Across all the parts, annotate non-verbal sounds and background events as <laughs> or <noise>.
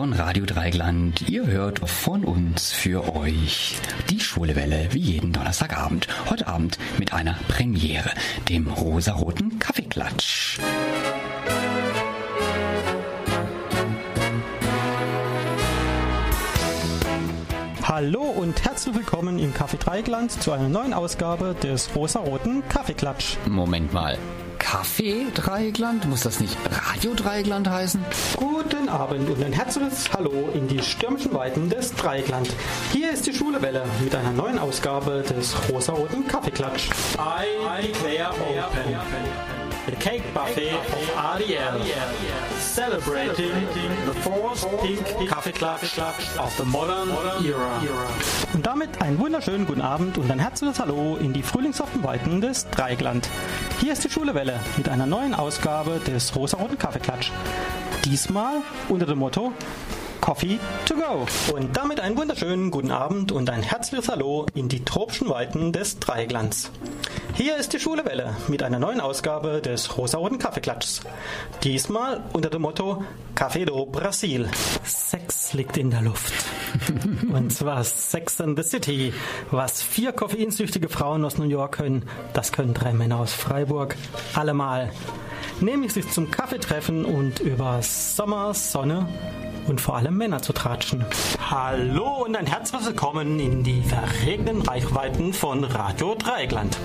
von Radio Dreigland. Ihr hört von uns für euch die Schwulewelle wie jeden Donnerstagabend. Heute Abend mit einer Premiere, dem rosaroten Kaffeeklatsch. Hallo und herzlich willkommen im Café Dreigland zu einer neuen Ausgabe des rosaroten Kaffeeklatsch. Moment mal. Kaffee Dreigland? Muss das nicht Dreigland heißen? Guten Abend und ein herzliches Hallo in die stürmischen Weiten des Dreigland. Hier ist die Schulewelle mit einer neuen Ausgabe des rosaroten Kaffeeklatsch. I declare open the cake buffet of RDL, celebrating the fourth pink Kaffee Club of the modern era. Und damit einen wunderschönen guten Abend und ein herzliches Hallo in die frühlingshaften Weiten des Dreigland. Hier ist die Schulewelle mit einer neuen Ausgabe des rosaroten Kaffeeklatsch. Diesmal unter dem Motto Coffee to go. Und damit einen wunderschönen guten Abend und ein herzliches Hallo in die tropischen Weiten des Dreiglands. Hier ist die Schulewelle mit einer neuen Ausgabe des rosaroten Kaffeeklatschs. Diesmal unter dem Motto Café do Brasil. Sex liegt in der Luft. <laughs> Und zwar Sex in the City. Was vier koffeinsüchtige Frauen aus New York können, das können drei Männer aus Freiburg allemal. Nämlich sich zum Kaffee treffen und über Sommer, Sonne und vor allem Männer zu tratschen. Hallo und ein herzliches Willkommen in die verregneten Reichweiten von Radio Dreieckland.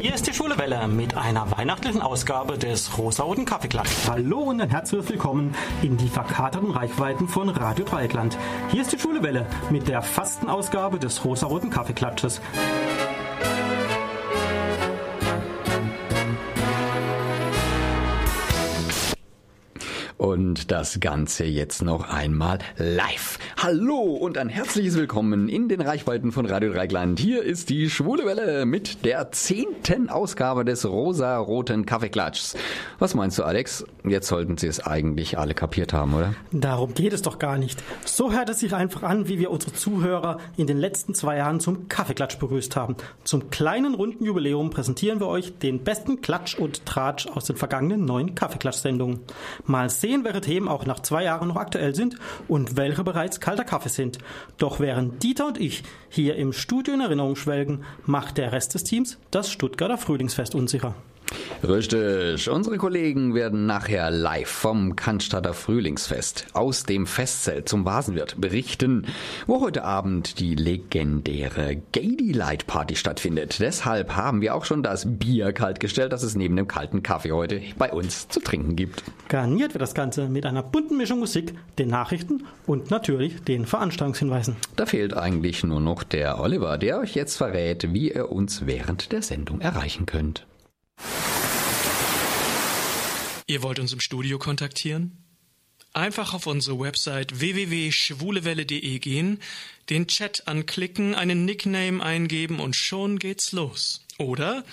Hier ist die Schulewelle mit einer weihnachtlichen Ausgabe des rosaroten Kaffeeklatsch. Hallo und ein herzliches Willkommen in die verkaterten Reichweiten von Radio Dreieckland. Hier ist die Schulewelle mit der Fastenausgabe des rosaroten Kaffeeklatsches. Und das Ganze jetzt noch einmal live. Hallo und ein herzliches Willkommen in den Reichweiten von Radio Dreigland. Hier ist die Schwule Welle mit der zehnten Ausgabe des rosa-roten Kaffeeklatschs. Was meinst du, Alex? Jetzt sollten Sie es eigentlich alle kapiert haben, oder? Darum geht es doch gar nicht. So hört es sich einfach an, wie wir unsere Zuhörer in den letzten zwei Jahren zum Kaffeeklatsch begrüßt haben. Zum kleinen runden Jubiläum präsentieren wir euch den besten Klatsch und Tratsch aus den vergangenen neun Kaffeeklatsch-Sendungen. Mal sehen, welche Themen auch nach zwei Jahren noch aktuell sind und welche bereits kalter Kaffee sind. Doch während Dieter und ich hier im Studio in Erinnerung schwelgen, macht der Rest des Teams das Stuttgarter Frühlingsfest unsicher. Richtig. Unsere Kollegen werden nachher live vom Cannstatter Frühlingsfest aus dem Festzelt zum Vasenwirt berichten, wo heute Abend die legendäre Gady Light Party stattfindet. Deshalb haben wir auch schon das Bier kaltgestellt, das es neben dem kalten Kaffee heute bei uns zu trinken gibt. Garniert wird das Ganze mit einer bunten Mischung Musik, den Nachrichten und natürlich den Veranstaltungshinweisen. Da fehlt eigentlich nur noch der Oliver, der euch jetzt verrät, wie ihr uns während der Sendung erreichen könnt. Ihr wollt uns im Studio kontaktieren? Einfach auf unsere Website www.schwulewelle.de gehen, den Chat anklicken, einen Nickname eingeben und schon geht's los. Oder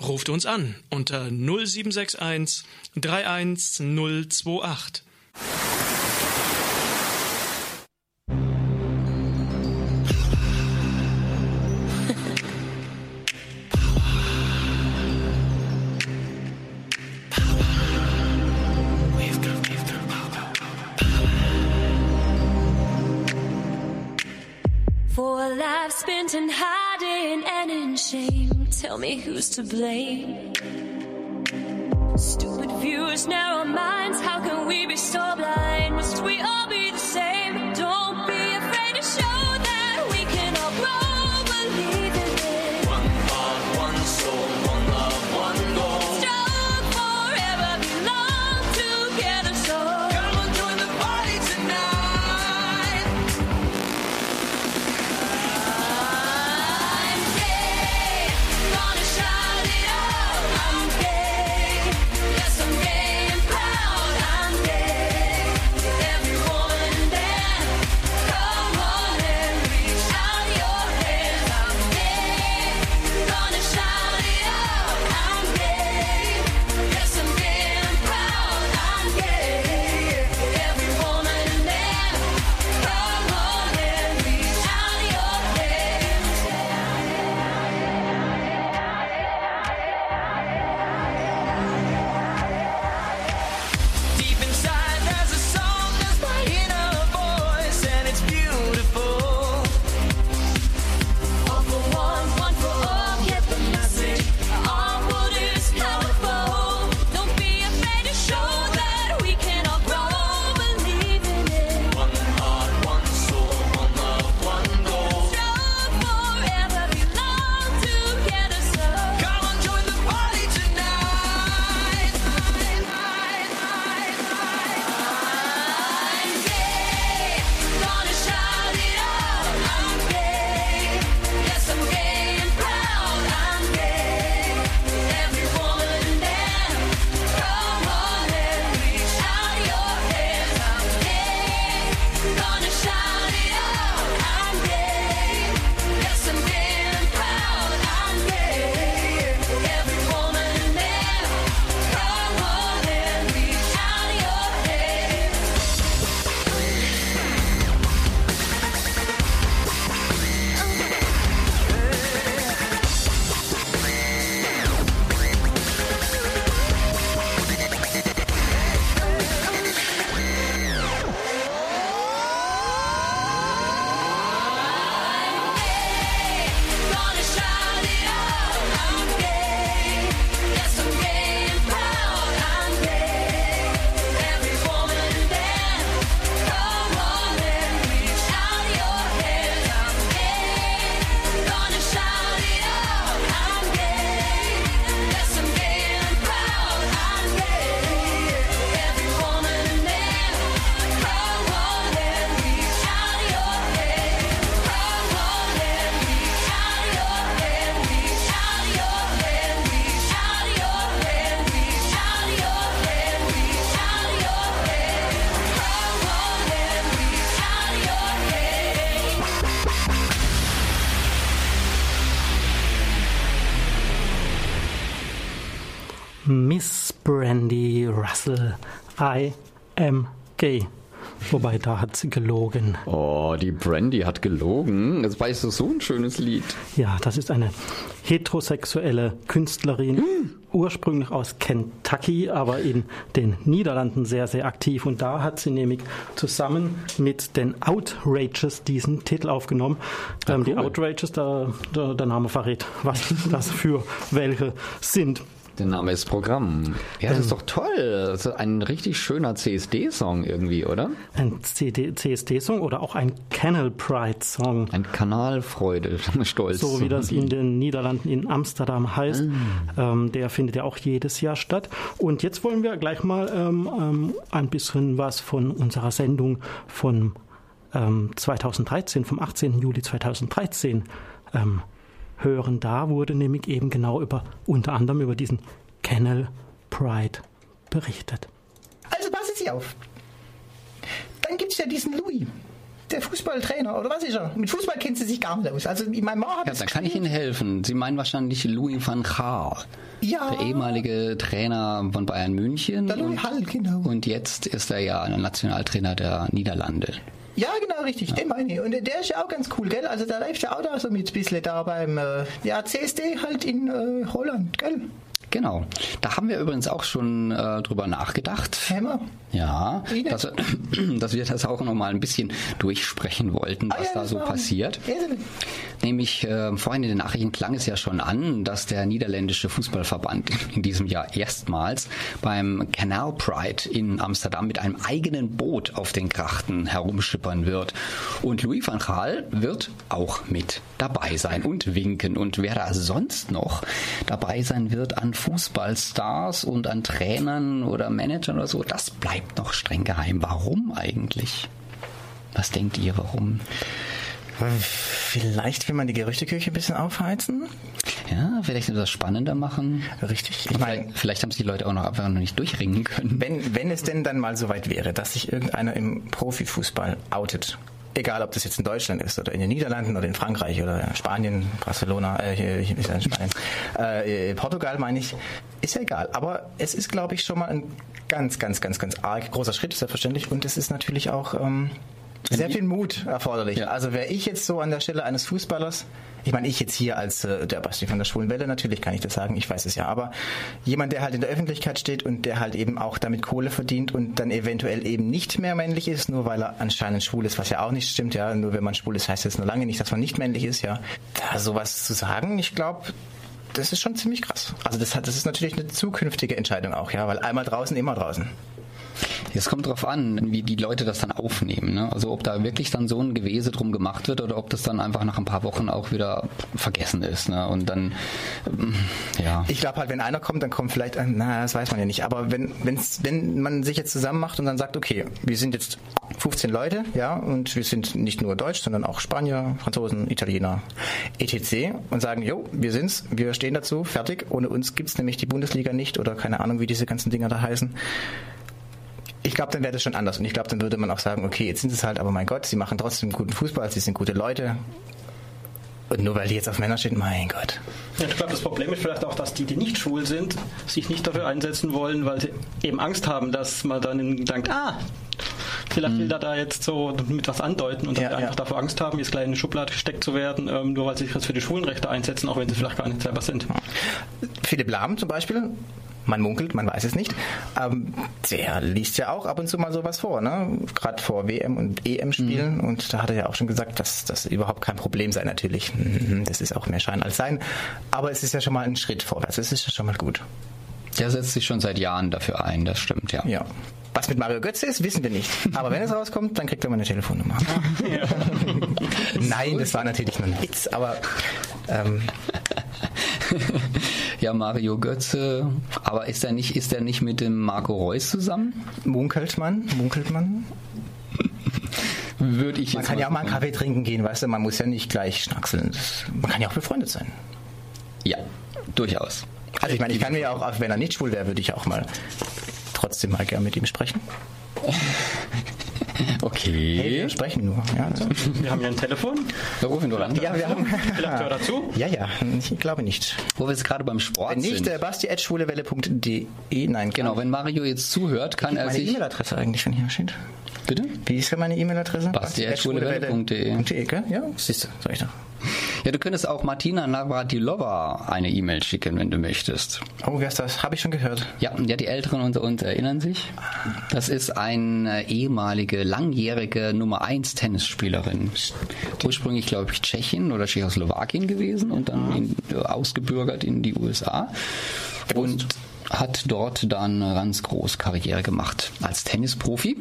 ruft uns an unter 0761 31028. Spent in hiding and in shame. Tell me who's to blame. Stupid views, narrow minds, how can we be so blind? Must we all be Russell, I am gay. Wobei, da hat sie gelogen. Oh, die Brandy hat gelogen. Das war so, so ein schönes Lied. Ja, das ist eine heterosexuelle Künstlerin, ursprünglich aus Kentucky, aber in den Niederlanden sehr, sehr aktiv. Und da hat sie nämlich zusammen mit den Outrages diesen Titel aufgenommen. ähm, Die cool. Outrages, da, da, der Name verrät, was das für welche sind. Der Name ist Programm. Ja, das ist doch toll. Das ist ein richtig schöner CSD-Song irgendwie, oder? Ein CSD-Song oder auch ein Canal Pride-Song. Ein Kanalfreude, <laughs> stolz. so wie das in den Niederlanden in Amsterdam heißt. Ähm, der findet ja auch jedes Jahr statt. Und jetzt wollen wir gleich mal ähm, ähm, ein bisschen was von unserer Sendung von ähm, 2013, vom 18. Juli 2013 ähm, hören. Da wurde nämlich eben genau über, unter anderem über diesen Canal Pride berichtet. Also passen Sie auf. Dann gibt es ja diesen Louis, der Fußballtrainer, oder was ist er? Mit Fußball kennt sie sich gar nicht aus. Also mein Mann hat Ja, da kann ich Ihnen helfen. Sie meinen wahrscheinlich Louis van Gaal, Ja. der ehemalige Trainer von Bayern München. Der Louis und, Hall, genau. und jetzt ist er ja Nationaltrainer der Niederlande. Ja, genau, richtig, den meine ich. Und der ist ja auch ganz cool, gell? Also der läuft ja auch da so mit ein bisschen da beim äh, ja, CSD halt in äh, Holland, gell? Genau. Da haben wir übrigens auch schon äh, drüber nachgedacht. Hammer. Ja, dass, <clears throat> dass wir das auch noch mal ein bisschen durchsprechen wollten, Ah, was ja, da so passiert. Ja, Nämlich äh, vorhin in den Nachrichten klang es ja schon an, dass der niederländische Fußballverband <laughs> in diesem Jahr erstmals beim Canal Pride in Amsterdam mit einem eigenen Boot auf den Grachten herumschippern wird. Und Louis van Gaal wird auch mit dabei sein und winken. Und wer da sonst noch dabei sein wird an Fußballstars und an Trainern oder Managern oder so, das bleibt noch streng geheim. Warum eigentlich? Was denkt ihr, warum? Vielleicht will man die Gerüchteküche ein bisschen aufheizen. Ja, vielleicht etwas spannender machen. Richtig. Ich meine, Vielleicht, vielleicht haben sich die Leute auch noch einfach noch nicht durchringen können. wenn, wenn es denn dann mal so weit wäre, dass sich irgendeiner im Profifußball outet, egal ob das jetzt in Deutschland ist oder in den Niederlanden oder in Frankreich oder in Spanien, Barcelona, äh, hier, ja in Spanien, äh, Portugal meine ich, ist ja egal. Aber es ist, glaube ich, schon mal ein ganz, ganz, ganz, ganz arg großer Schritt, selbstverständlich. Und es ist natürlich auch ähm, sehr viel Mut erforderlich. Ja. Also wäre ich jetzt so an der Stelle eines Fußballers, ich meine, ich jetzt hier als äh, der Basti von der Schwulen Welle, natürlich kann ich das sagen, ich weiß es ja, aber jemand, der halt in der Öffentlichkeit steht und der halt eben auch damit Kohle verdient und dann eventuell eben nicht mehr männlich ist, nur weil er anscheinend schwul ist, was ja auch nicht stimmt, ja, nur wenn man schwul ist, heißt das nur lange nicht, dass man nicht männlich ist, ja. Da sowas zu sagen, ich glaube, das ist schon ziemlich krass. Also das hat, das ist natürlich eine zukünftige Entscheidung auch, ja, weil einmal draußen, immer draußen. Es kommt darauf an, wie die Leute das dann aufnehmen. Ne? Also ob da wirklich dann so ein Gewese drum gemacht wird oder ob das dann einfach nach ein paar Wochen auch wieder vergessen ist. Ne? Und dann, ähm, ja. Ich glaube halt, wenn einer kommt, dann kommt vielleicht, ein- na, das weiß man ja nicht. Aber wenn, wenn's, wenn man sich jetzt zusammen macht und dann sagt, okay, wir sind jetzt 15 Leute, ja, und wir sind nicht nur Deutsch, sondern auch Spanier, Franzosen, Italiener, etc. und sagen, jo, wir sind's, wir stehen dazu, fertig. Ohne uns gibt's nämlich die Bundesliga nicht oder keine Ahnung, wie diese ganzen Dinger da heißen. Ich glaube, dann wäre das schon anders. Und ich glaube, dann würde man auch sagen, okay, jetzt sind es halt, aber mein Gott, sie machen trotzdem guten Fußball, sie sind gute Leute. Und nur weil die jetzt auf Männer stehen, mein Gott. Ja, ich glaube, das Problem ist vielleicht auch, dass die, die nicht schwul sind, sich nicht dafür einsetzen wollen, weil sie eben Angst haben, dass man dann denkt, ah, vielleicht will der da jetzt so mit was andeuten und dass Ja, sie ja. einfach davor Angst haben, jetzt gleich in eine Schublade gesteckt zu werden, ähm, nur weil sie sich jetzt für die Schwulenrechte einsetzen, auch wenn sie vielleicht gar nicht selber sind. Philipp Lahm zum Beispiel, man munkelt, man weiß es nicht, ähm, der liest ja auch ab und zu mal sowas vor, ne? gerade vor WM- und EM-Spielen und da hat er ja auch schon gesagt, dass das überhaupt kein Problem sei natürlich. Mhm, Das ist auch mehr Schein als Sein, aber es ist ja schon mal ein Schritt vorwärts, es ist ja schon mal gut. Der setzt sich schon seit Jahren dafür ein, das stimmt, ja. Ja. Was mit Mario Götze ist, wissen wir nicht. Aber wenn es rauskommt, dann kriegt er meine Telefonnummer. <laughs> Nein, das war natürlich nur ein Witz, aber ähm, Ja, Mario Götze, aber ist er nicht, ist er nicht mit dem Marco Reus zusammen? munkelt man, munkelt man. Würde ich Man jetzt kann ja auch mal einen. Kaffee trinken gehen, weißt du, man muss ja nicht gleich schnackseln. Das, man kann ja auch befreundet sein. Ja, durchaus. Also ich meine, ich kann mir ja auch, auch wenn er nicht schwul wäre, würde ich auch mal trotzdem mal gern mit ihm sprechen. <laughs> Okay. Hey, wir sprechen nur. Ja, also. Wir haben ja ein Telefon. Wir rufen doch an. ja wir haben. Vielleicht hört er zu. Ja, ja, ich glaube nicht. Wo wir jetzt gerade beim Sport Wenn nicht, sind. äh, basti.schwulewelle.de. Nein, Genau, wenn Mario jetzt zuhört, kann er Meine sich... E-Mail-Adresse eigentlich, wenn hier steht. Bitte? Wie ist denn meine E-Mail-Adresse? gell? Ja, siehst du, sag ich doch. Ja, du könntest auch Martina Navratilova eine E-Mail schicken, wenn du möchtest. Oh, wer ist das? Habe ich schon gehört. Ja, ja, die Älteren unter uns erinnern sich. Das ist eine ehemalige, langjährige Nummer 1 Tennisspielerin. Ursprünglich, glaube ich, Tschechien oder Tschechoslowakien gewesen und dann in, äh, ausgebürgert in die USA. Und hat dort dann ganz groß Karriere gemacht als Tennisprofi.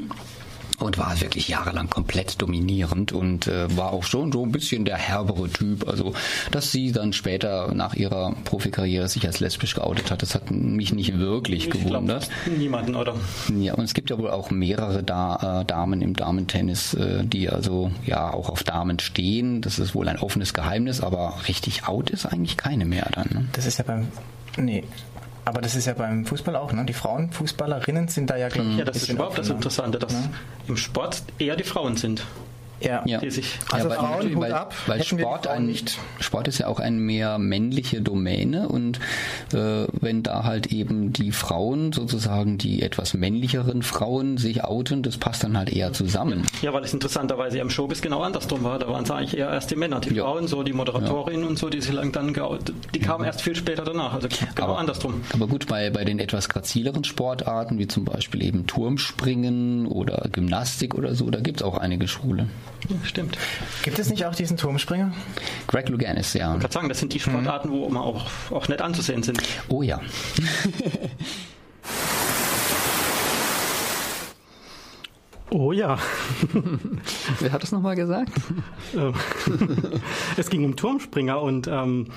Und war wirklich jahrelang komplett dominierend und äh, war auch schon so ein bisschen der herbere Typ. Also, dass sie dann später nach ihrer Profikarriere sich als lesbisch geoutet hat, das hat mich nicht wirklich Ich gewundert. niemanden, oder? Ja, und es gibt ja wohl auch mehrere da, äh, Damen im Damentennis, äh, die also ja auch auf Damen stehen. Das ist wohl ein offenes Geheimnis, aber richtig out ist eigentlich keine mehr dann. Ne? Das ist ja beim. Nee. Aber das ist ja beim Fußball auch, ne? Die Frauenfußballerinnen sind da ja, glaube ich, Ja, das ist überhaupt das. Interessante, dass im Sport eher die Frauen sind, Ja. Ja. die sich Also weil, Frauen, natürlich, Hut weil, ab, weil Sport, ein, nicht. Sport ist ja auch eine mehr männliche Domäne und äh, wenn da halt eben die Frauen, sozusagen die etwas männlicheren Frauen sich outen, das passt dann halt eher zusammen. Ja, weil es interessanterweise im Showbiz genau andersrum war. Da waren es eigentlich eher erst die Männer, die Ja. Frauen, so die Moderatorinnen und so, die sich lang dann geoutet. Die kamen erst viel später danach. Also genau Aber- andersrum. Aber gut, bei, bei den etwas grazileren Sportarten, wie zum Beispiel eben Turmspringen oder Gymnastik oder so, da gibt's auch einige Schwule. Ja, stimmt. Gibt es nicht auch diesen Turmspringer? Greg Louganis, ja. Ich kann sagen, das sind die Sportarten, wo immer auch, auch nett anzusehen sind. Oh ja. <laughs> Oh ja. Wer hat das nochmal gesagt? <laughs> Ähm, <laughs> es ging um Turmspringer und ähm,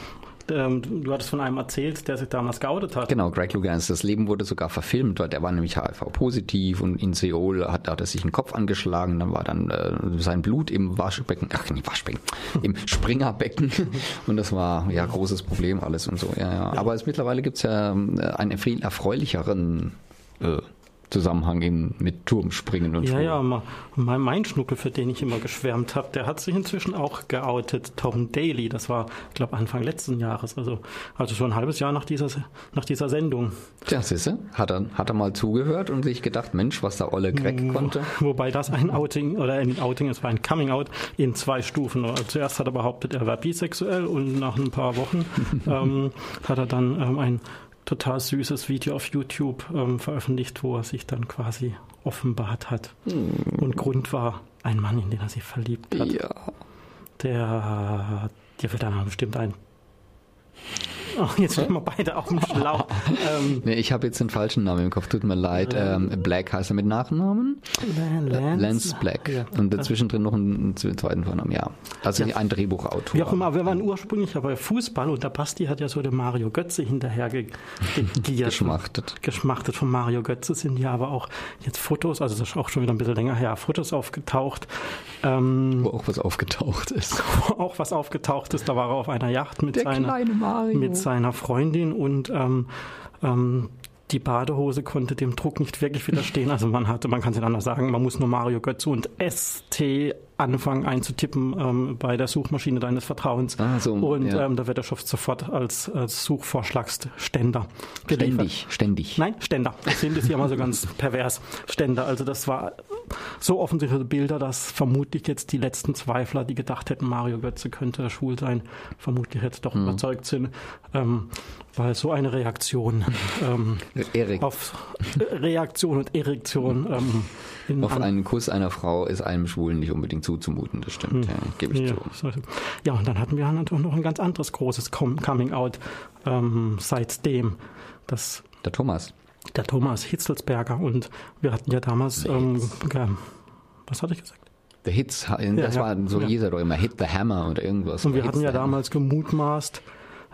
ähm, du hattest von einem erzählt, der sich damals geoutet hat. Genau, Greg Louganis. Das Leben wurde sogar verfilmt. Der war nämlich HIV-positiv und in Seoul hat, hat er sich den Kopf angeschlagen. Dann war dann äh, sein Blut im Waschbecken, ach nicht Waschbecken, <laughs> im Springerbecken. <laughs> Und das war ja großes Problem alles und so. Ja, ja. Aber es, mittlerweile gibt's ja ähm, einen viel erfreulicheren äh, Zusammenhang in, mit Turmspringen und Ja, Schwulen. ja, ma- mein, mein Schnuckel, für den ich immer geschwärmt habe, der hat sich inzwischen auch geoutet. Tom Daly, das war, ich glaube, Anfang letzten Jahres, also, also schon ein halbes Jahr nach dieser, nach dieser Sendung. Tja, siehste, hat er, hat er mal zugehört und sich gedacht, Mensch, was der olle Greg konnte. Wobei das ein Outing, oder ein Outing, es war ein Coming Out in zwei Stufen. Also zuerst hat er behauptet, er war bisexuell und nach ein paar Wochen <laughs> ähm, hat er dann ähm, ein total süßes Video auf YouTube ähm, veröffentlicht, wo er sich dann quasi offenbart hat. Und Grund war ein Mann, in den er sich verliebt hat. Ja. Der, dir fällt dann bestimmt ein. Oh, <laughs> jetzt stehen wir beide auf dem Schlauch. ähm, Nee, ich habe jetzt den falschen Namen im Kopf, tut mir leid. Ähm, Black heißt er mit Nachnamen? Lance, Lance Black. Ja. Und dazwischen drin noch einen zweiten Vornamen, ja. Also ein Drehbuchautor. Wie auch immer, wir waren ursprünglich ja bei Fußball und der Basti hat ja so den Mario Götze hinterher ge gegiert. Geschmachtet. Geschmachtet von Mario Götze sind ja aber auch jetzt Fotos, also das ist auch schon wieder ein bisschen länger her, Fotos aufgetaucht. Ähm, Wo auch was aufgetaucht ist. <laughs> wo auch was aufgetaucht ist, da war er auf einer Yacht mit, Der seiner, kleine Mario. mit seiner Freundin und ähm, ähm, die Badehose konnte dem Druck nicht wirklich widerstehen. Also man hatte, man kann es nicht anders sagen, man muss nur Mario Götze und ST anfangen einzutippen ähm, bei der Suchmaschine deines Vertrauens. Ah, so, und ja. ähm, da wird der Stoff sofort als, als Suchvorschlagsständer geliefert. Ständig, ständig. Nein, Ständer. Das sind es ja mal so ganz <laughs> pervers. Ständer. Also das war so offensichtliche Bilder, dass vermutlich jetzt die letzten Zweifler, die gedacht hätten, Mario Götze könnte schwul sein, vermutlich jetzt doch überzeugt sind, ähm, weil so eine Reaktion <laughs> ähm, Erik, auf Reaktion und Erektion ähm, <laughs> auf einen Kuss einer Frau ist einem Schwulen nicht unbedingt zuzumuten, das stimmt, ja, gebe ich ja, zu. ja, und dann hatten wir natürlich noch ein ganz anderes großes Com- Coming Out ähm, seitdem. Das Der Thomas. der Thomas Hitzelsberger und wir hatten ja damals, ähm, was hatte ich gesagt? Der Hits, das ja, war so ja. jeder doch immer, Hit the Hammer oder irgendwas. Und wir Hits hatten ja the damals gemutmaßt,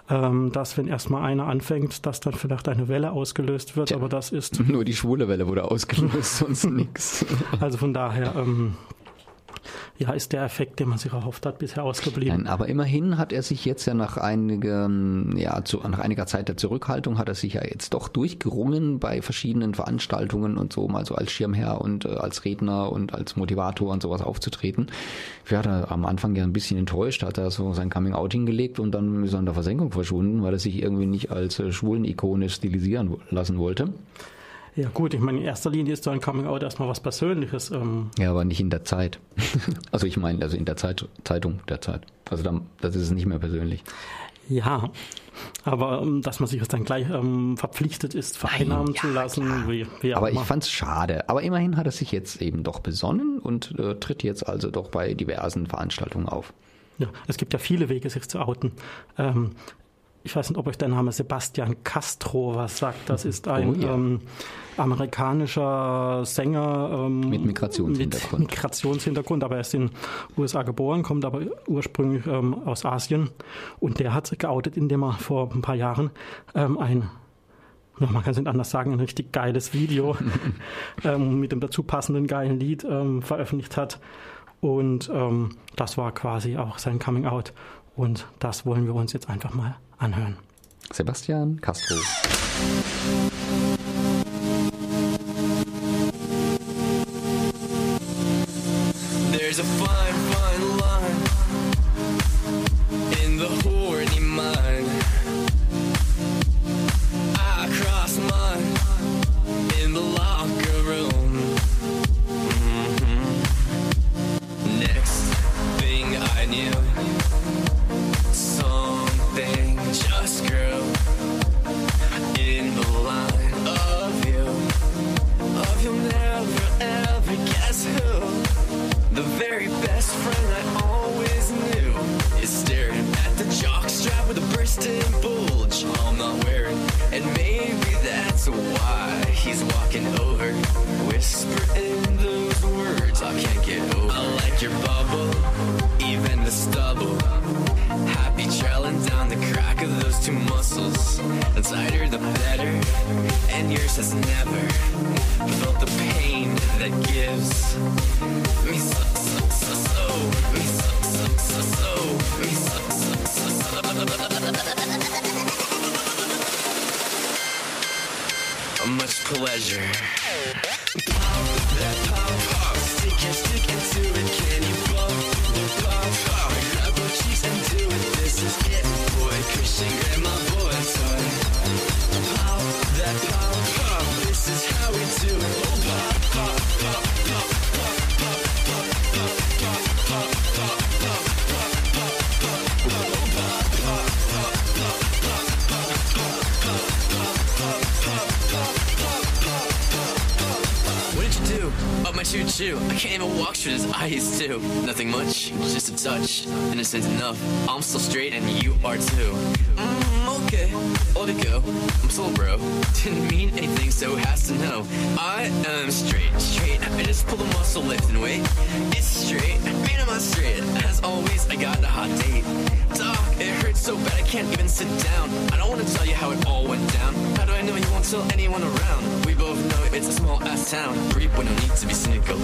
ähm, dass wenn erstmal einer anfängt, dass dann vielleicht eine Welle ausgelöst wird, aber das ist, <laughs> Nur die schwule Welle wurde ausgelöst, <laughs> sonst nix. also von daher, ähm, ja, ist der Effekt, den man sich erhofft hat, bisher ausgeblieben. Nein, aber immerhin hat er sich jetzt ja nach einigen, ja, zu, nach einiger Zeit der Zurückhaltung hat er sich ja jetzt doch durchgerungen bei verschiedenen Veranstaltungen und so mal so als Schirmherr und äh, als Redner und als Motivator und sowas aufzutreten. Ich war da am Anfang ja ein bisschen enttäuscht, hat er so sein Coming Out hingelegt und dann ist er in der Versenkung verschwunden, weil er sich irgendwie nicht als äh, Schwulen-Ikone stilisieren lassen wollte. Ja gut, ich meine, in erster Linie ist so ein Coming Out erstmal was Persönliches. Ähm, Ja, aber nicht in der Zeit. <laughs> also ich meine, also in der Zeit, Zeitung der Zeit. Also dann, das ist es nicht mehr persönlich. ja, aber ähm, dass man sich jetzt dann gleich ähm, verpflichtet ist, vereinnahmen zu lassen, wie, wie Aber ich immer. fand's schade. Aber immerhin hat er sich jetzt eben doch besonnen und äh, tritt jetzt also doch bei diversen Veranstaltungen auf. Ja, es gibt ja viele Wege, sich zu outen. Ähm, ich weiß nicht, ob euch der Name Sebastian Castro was sagt. Das ist ein Oh ja. ähm, amerikanischer Sänger ähm, Mit Migrationshintergrund. Mit Migrationshintergrund, aber er ist in den USA geboren, kommt aber ursprünglich ähm, aus Asien. Und der hat sich geoutet, indem er vor ein paar Jahren ähm, ein ja, man kann es nicht anders sagen, ein richtig geiles Video <laughs> ähm, mit dem dazu passenden geilen Lied ähm, veröffentlicht hat. Und das war quasi auch sein Coming Out. Und das wollen wir uns jetzt einfach mal anhören. Sebastian Castro. There's a fine, Innocent enough. I'm still straight and you are too. Mm, okay, let it go. I'm still bro. <laughs> Didn't mean anything, so has to know. I am straight, straight. I just pull the muscle lift town. Creep when no need to be cynical.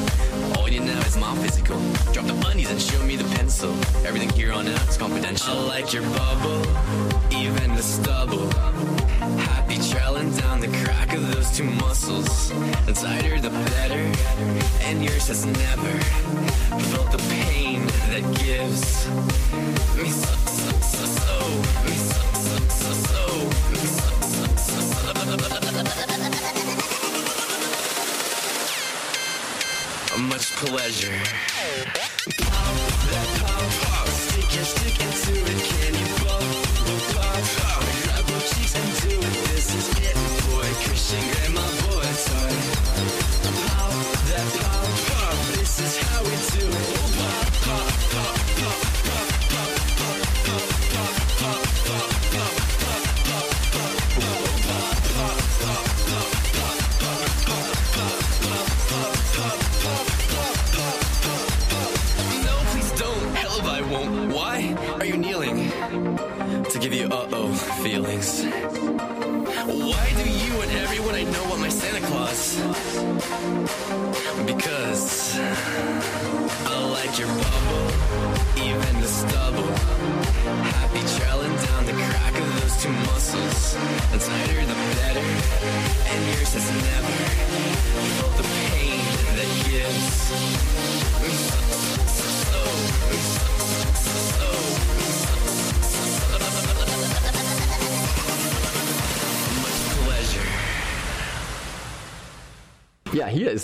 All you need now is my physical. Drop the bunnies and show me the pencil. Everything here on out is confidential. I like your bubble, even the stubble. Happy trailing down the crack of those two muscles. The tighter, the better. And yours has never felt the pain that gives me so, so, so, so, pleasure.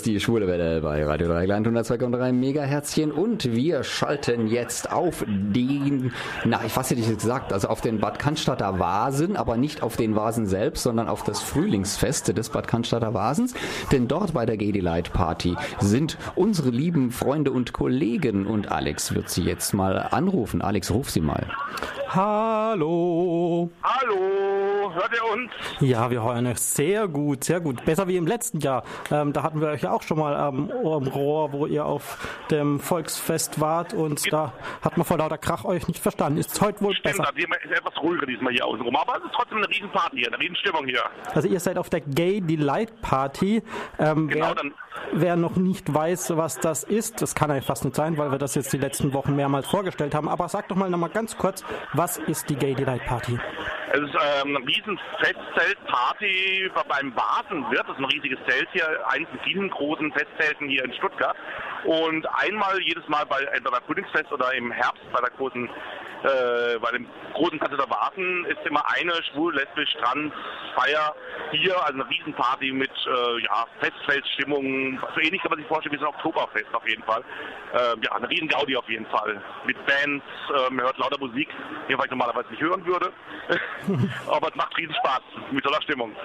Ist die Schwule Welle bei Radio Dreigland 102,3 Megaherzchen und wir schalten jetzt auf den, na, ich weiß nicht gesagt, also auf den Bad Cannstatter Vasen, aber nicht auf den Vasen selbst, sondern auf das Frühlingsfest des Bad Cannstatter Vasens, denn dort bei der Gay Delight Party sind unsere lieben Freunde und Kollegen und Alex wird sie jetzt mal anrufen. Alex, ruf sie mal. Hallo. Hallo, hört ihr uns? Ja, wir hören euch sehr gut, sehr gut. Besser wie im letzten Jahr. Ähm, da hatten wir euch ja auch schon mal am, am Rohr, wo ihr auf dem Volksfest wart und da hat man vor lauter Krach euch nicht verstanden. Ist heute wohl Stimmt, besser. da ist etwas ruhiger diesmal hier außenrum. Aber es ist trotzdem eine Riesenparty hier, eine Riesenstimmung hier. Also ihr seid auf der Gay Delight Party. Ähm, Genau, dann- wer noch nicht weiß, was das ist, das kann eigentlich fast nicht sein, weil wir das jetzt die letzten Wochen mehrmals vorgestellt haben. Aber sagt doch mal noch mal ganz kurz, was ist die Gay Delight Party? Es ist ähm, eine riesen Festzelt-Party bei- beim Vasenwirt. Das ist ein riesiges Zelt hier, eins von vielen großen Festzelten hier in Stuttgart. Und einmal jedes Mal bei entweder beim Frühlingsfest oder im Herbst bei der großen äh, bei dem großen Kanzler Vasen ist immer eine schwul lesbisch trans Feier hier, also eine Riesenparty mit äh, ja, Festzeltstimmung, so ähnlich kann man sich vorstellen wie so ein Oktoberfest auf jeden Fall. Äh, ja, eine riesen Gaudi auf jeden Fall. Mit Bands, äh, man hört lauter Musik, die man normalerweise nicht hören würde. <laughs> Aber es macht riesen Spaß, mit toller Stimmung.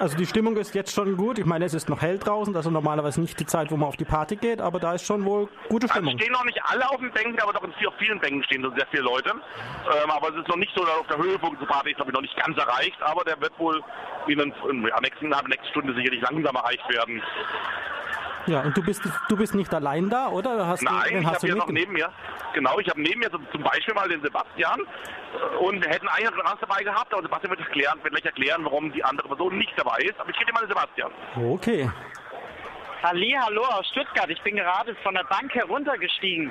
Also die Stimmung ist jetzt schon gut. Ich meine, es ist noch hell draußen, also normalerweise nicht die Zeit, wo man auf die Party geht, aber da ist schon wohl gute Also Stimmung. stehen noch nicht alle auf den Bänken, aber doch in vier- vielen Bänken stehen so sehr viele Leute. Ähm, aber es ist noch nicht so, dass auf der Höhepunkt der Party ist, glaube ich, noch nicht ganz erreicht, aber der wird wohl in den in der nächsten, in der nächsten Stunde sicherlich langsam erreicht werden. Ja, und du bist du bist nicht allein da, oder? Hast du, Nein, wen ich hast habe du hier noch neben mir, genau, ich habe neben mir so, zum Beispiel mal den Sebastian äh, und wir hätten eigentlich noch einen dabei gehabt, aber Sebastian wird, erklären, wird gleich erklären, warum die andere Person nicht dabei ist. Aber ich gebe dir mal den Sebastian. Okay. Halli, hallo aus Stuttgart. Ich bin gerade von der Bank heruntergestiegen.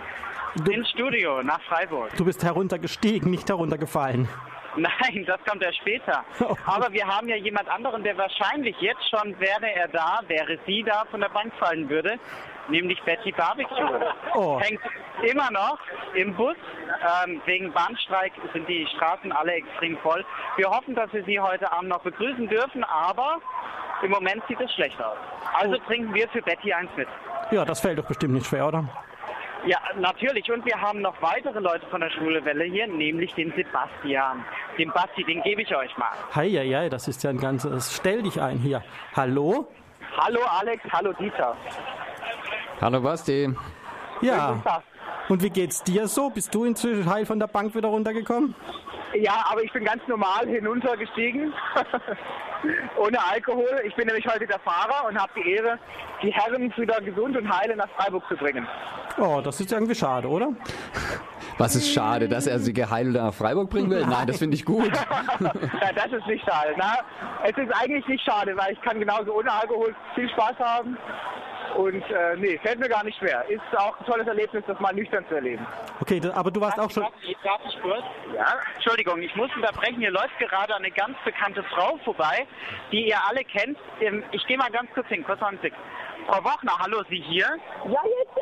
Ins Studio nach Freiburg. Du bist heruntergestiegen, nicht heruntergefallen. <laughs> Nein, das kommt ja später. <laughs> Aber wir haben ja jemand anderen, der wahrscheinlich jetzt schon, wäre er da, wäre sie da, von der Bank fallen würde. Nämlich Betty Barbecue. Oh. Hängt immer noch im Bus. Ähm, wegen Bahnstreik sind die Straßen alle extrem voll. Wir hoffen, dass wir sie heute Abend noch begrüßen dürfen, aber im Moment sieht es schlecht aus. Also trinken wir für Betty eins mit. Ja, das fällt doch bestimmt nicht schwer, oder? Ja, natürlich. Und wir haben noch weitere Leute von der Schwule Welle hier, nämlich den Sebastian. Den Basti, den gebe ich euch mal. Hei, hei, hei, das ist ja ein ganzes. Stell dich ein hier. Hallo? Hallo Alex, hallo Dieter. Hallo Basti. Ja. Und wie geht's dir so? Bist du inzwischen heil von der Bank wieder runtergekommen? Ja, aber ich bin ganz normal hinuntergestiegen. <laughs> Ohne Alkohol. Ich bin nämlich heute der Fahrer und habe die Ehre, die Herren wieder gesund und heile nach Freiburg zu bringen. Oh, das ist irgendwie schade, oder? Was ist schade, dass er sie geheilt nach Freiburg bringen will? Nein, das finde ich gut. <laughs> Ja, das ist nicht schade. Na, es ist eigentlich nicht schade, weil ich kann genauso ohne Alkohol viel Spaß haben. Und äh, nee, fällt mir gar nicht schwer. Ist auch ein tolles Erlebnis, das mal nüchtern zu erleben. Okay, da- aber du warst auch schon. Darf ich- darf ich kurz? Ja, Entschuldigung, ich muss unterbrechen. Hier läuft gerade eine ganz bekannte Frau vorbei, die ihr alle kennt. Ähm, Ich gehe mal ganz kurz hin, kurz mal einen Blick. Frau Wochner, hallo, Sie hier? Ja, jetzt